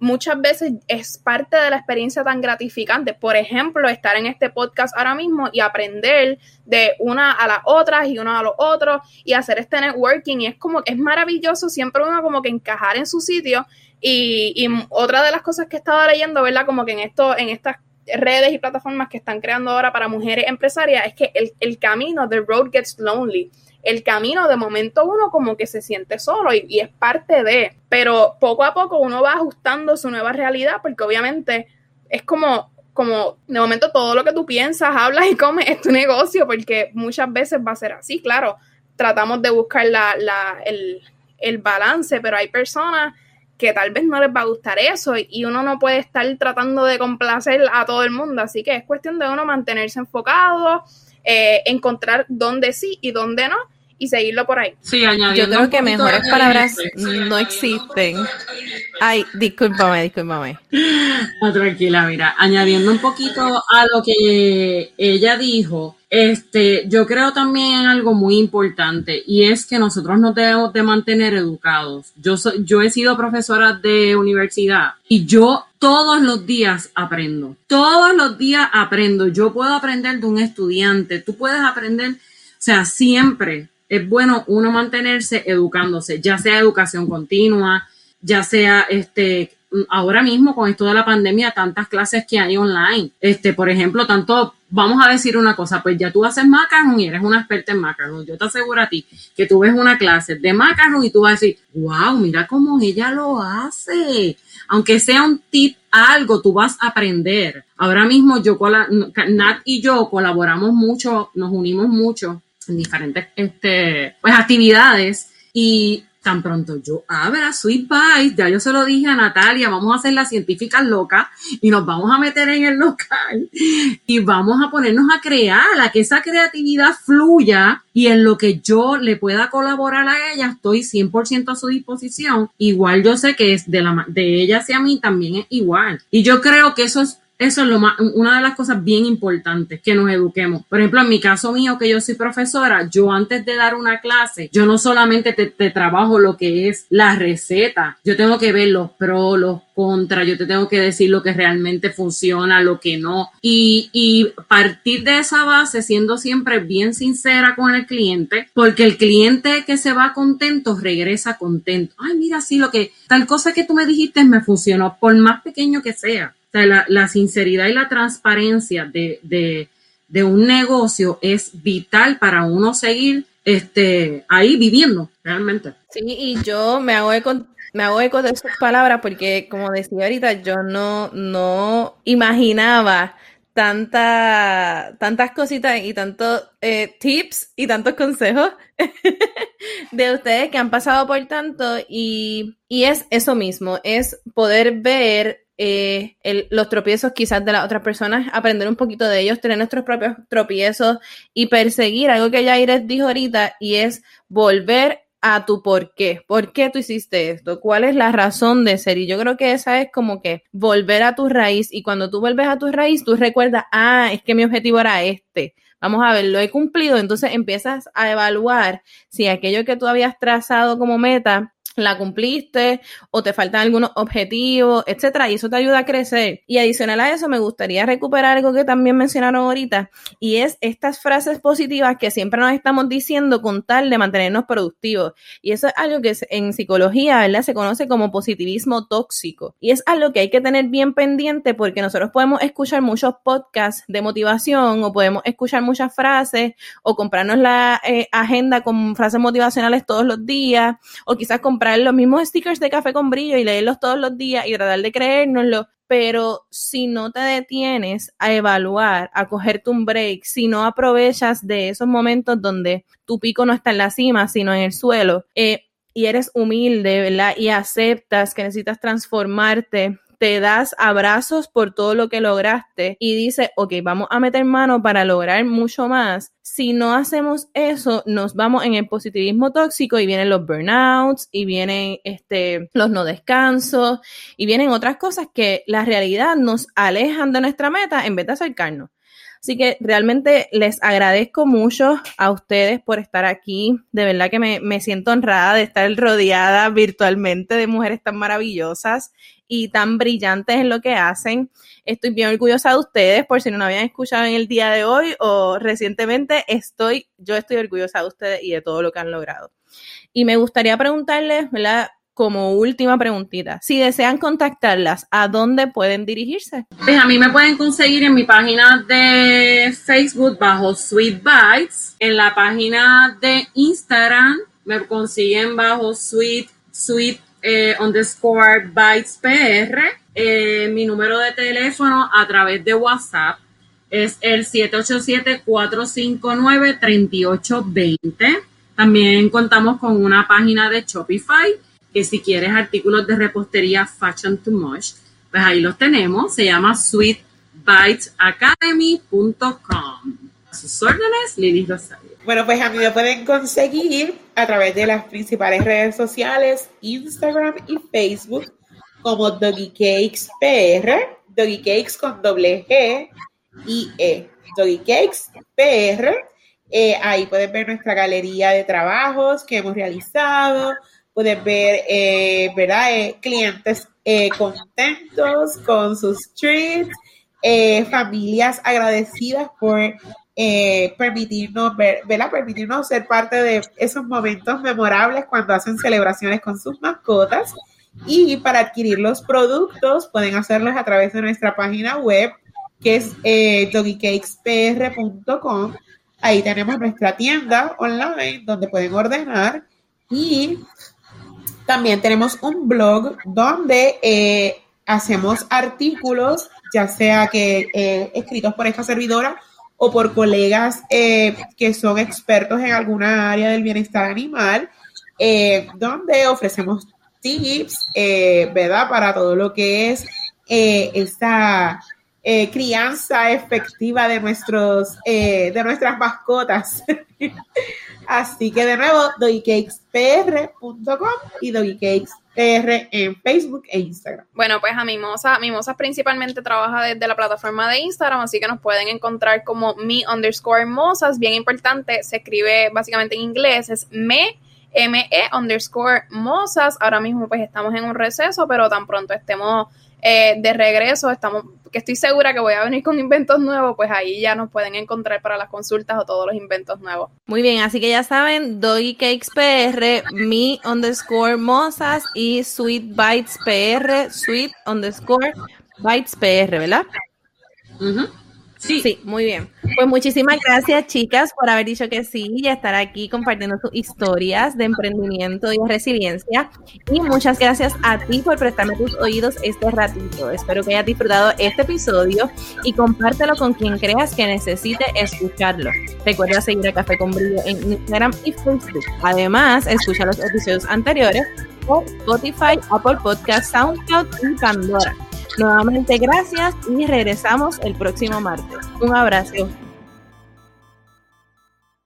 muchas veces es parte de la experiencia tan gratificante. Por ejemplo, estar en este podcast ahora mismo y aprender de una a las otras y uno a los otros y hacer este networking. Y es como es maravilloso siempre uno como que encajar en su sitio. Y, otra de las cosas que he estado leyendo, ¿verdad? Como que en esto, en estas redes y plataformas que están creando ahora para mujeres empresarias es que el, el camino, the road gets lonely el camino de momento uno como que se siente solo y, es parte de, pero poco a poco uno va ajustando su nueva realidad porque obviamente es como como de momento todo lo que tú piensas, hablas y comes es tu negocio, porque muchas veces va a ser así, claro, tratamos de buscar la, la, el, el balance, pero hay personas que tal vez no les va a gustar eso y uno no puede estar tratando de complacer a todo el mundo, así que es cuestión de uno mantenerse enfocado, eh, encontrar dónde sí y dónde no y seguirlo por ahí. Sí, Yo creo que mejores palabras no existen. Ay, discúlpame, discúlpame. No, tranquila, mira, añadiendo un poquito a lo que ella dijo, este, yo creo también algo muy importante y es que nosotros nos debemos de mantener educados. Yo soy, yo he sido profesora de universidad y yo todos los días aprendo. Todos los días aprendo. Yo puedo aprender de un estudiante. Tú puedes aprender, o sea, siempre es bueno uno mantenerse educándose, ya sea educación continua, ya sea este ahora mismo con esto de la pandemia tantas clases que hay online. Este, por ejemplo, tanto vamos a decir una cosa, pues ya tú haces macaron y eres una experta en macaron. Yo te aseguro a ti que tú ves una clase de macaron y tú vas a decir, "Wow, mira cómo ella lo hace." Aunque sea un tip algo, tú vas a aprender. Ahora mismo yo Nat y yo colaboramos mucho, nos unimos mucho en diferentes este, pues, actividades y tan pronto yo abra Sweet Bites, ya yo se lo dije a Natalia, vamos a hacer las científicas locas y nos vamos a meter en el local y vamos a ponernos a crear, a que esa creatividad fluya y en lo que yo le pueda colaborar a ella, estoy 100% a su disposición. Igual yo sé que es de, la, de ella hacia mí también es igual. Y yo creo que eso es eso es lo más, una de las cosas bien importantes, que nos eduquemos. Por ejemplo, en mi caso mío, que yo soy profesora, yo antes de dar una clase, yo no solamente te, trabajo lo que es la receta, yo tengo que ver los pros, los contras, yo te tengo que decir lo que realmente funciona, lo que no. Y, y partir de esa base, siendo siempre bien sincera con el cliente, porque el cliente que se va contento regresa contento. Ay, mira, sí, lo que, tal cosa que tú me dijiste me funcionó, por más pequeño que sea la, sinceridad y la transparencia de, un negocio es vital para uno seguir este, ahí viviendo realmente. Sí, y yo me hago eco, me hago eco de sus palabras porque, como decía ahorita, yo no, no imaginaba tanta, tantas cositas y tantos eh, tips y tantos consejos de ustedes que han pasado por tanto y, y es eso mismo, es poder ver eh, los tropiezos quizás de las otras personas, aprender un poquito de ellos, tener nuestros propios tropiezos y perseguir algo que ya Iris dijo ahorita y es volver a tu por qué, por qué tú hiciste esto, cuál es la razón de ser. Y yo creo que esa es como que volver a tu raíz y cuando tú vuelves a tu raíz, tú recuerdas, ah, es que mi objetivo era este. Vamos a ver, lo he cumplido, entonces empiezas a evaluar si aquello que tú habías trazado como meta la cumpliste o te faltan algunos objetivos, etcétera, y eso te ayuda a crecer. Y adicional a eso, me gustaría recuperar algo que también mencionaron ahorita, y es estas frases positivas que siempre nos estamos diciendo con tal de mantenernos productivos. Y eso es algo que en psicología. Se conoce como positivismo tóxico. Y es algo que hay que tener bien pendiente porque nosotros podemos escuchar muchos podcasts de motivación o podemos escuchar muchas frases o comprarnos la eh, agenda con frases motivacionales todos los días o quizás comprar los mismos stickers de café con brillo y leerlos todos los días y tratar de creérnoslo, pero si no te detienes a evaluar, a cogerte un break, si no aprovechas de esos momentos donde tu pico no está en la cima, sino en el suelo, eh, y eres humilde, ¿verdad? Y aceptas que necesitas transformarte te das abrazos por todo lo que lograste y dices, ok, vamos a meter mano para lograr mucho más. Si no hacemos eso, nos vamos en el positivismo tóxico y vienen los burnouts y vienen este, los no descansos y vienen otras cosas que la realidad nos alejan de nuestra meta en vez de acercarnos. Así que realmente les agradezco mucho a ustedes por estar aquí. De verdad que me, me, siento honrada de estar rodeada virtualmente de mujeres tan maravillosas y tan brillantes en lo que hacen. Estoy bien orgullosa de ustedes, por si no me habían escuchado en el día de hoy o recientemente, estoy, yo estoy orgullosa de ustedes y de todo lo que han logrado. Y me gustaría preguntarles, ¿verdad? Como última preguntita, si desean contactarlas, ¿a dónde pueden dirigirse? Pues a mí me pueden conseguir en mi página de Facebook bajo Sweet Bites, en la página de Instagram me consiguen bajo Sweet Sweet eh, underscore bytes PR. Eh, mi número de teléfono a través de WhatsApp es el 787-459-3820. También contamos con una página de Shopify que si quieres artículos de repostería Fashion Too Much, pues ahí los tenemos. Se llama sweetbitesacademy.com. A sus órdenes, Lili Rosario. Bueno, pues a mí me pueden conseguir a través de las principales redes sociales, Instagram y Facebook, como Doggy Cakes Doggy Cakes con doble G y E, Doggy Cakes PR. Eh, ahí pueden ver nuestra galería de trabajos que hemos realizado, pueden ver, eh, ¿verdad? Eh, clientes contentos con sus treats, familias agradecidas por eh, permitirnos ver, permitirnos ser parte de esos momentos memorables cuando hacen celebraciones con sus mascotas. Y para adquirir los productos pueden hacerlos a través de nuestra página web que es eh, doggycakespr.com. Ahí tenemos nuestra tienda online donde pueden ordenar y también tenemos un blog donde eh, hacemos artículos, ya sea que eh, escritos por esta servidora o por colegas eh, que son expertos en alguna área del bienestar animal, donde ofrecemos tips, ¿verdad? Para todo lo que es esta crianza efectiva de, nuestros, de nuestras mascotas. Así que de nuevo, doycakespr.com y doycakes R en Facebook e Instagram. Bueno, pues a Mimosa, Mimosa principalmente trabaja desde la plataforma de Instagram, así que nos pueden encontrar como mi underscore mosas, bien importante, se escribe básicamente en inglés, es me me underscore mosas. Ahora mismo pues estamos en un receso, pero tan pronto estemos eh, de regreso, estamos, que estoy segura que voy a venir con inventos nuevos, pues ahí ya nos pueden encontrar para las consultas o todos los inventos nuevos. Muy bien, así que ya saben, Doggy Cakes PR, me underscore mozas y Sweet Bites PR, sweet underscore Bites PR, ¿verdad? Sí. muy bien. Pues muchísimas gracias, chicas, por haber dicho que sí y estar aquí compartiendo sus historias de emprendimiento y resiliencia. Y muchas gracias a ti por prestarme tus oídos este ratito. Espero que hayas disfrutado este episodio y compártelo con quien creas que necesite escucharlo. Recuerda seguir a Café con Brillo en Instagram y Facebook. Además, escucha los episodios anteriores por Spotify, Apple Podcast, SoundCloud y Pandora. Nuevamente gracias y regresamos el próximo martes. Un abrazo.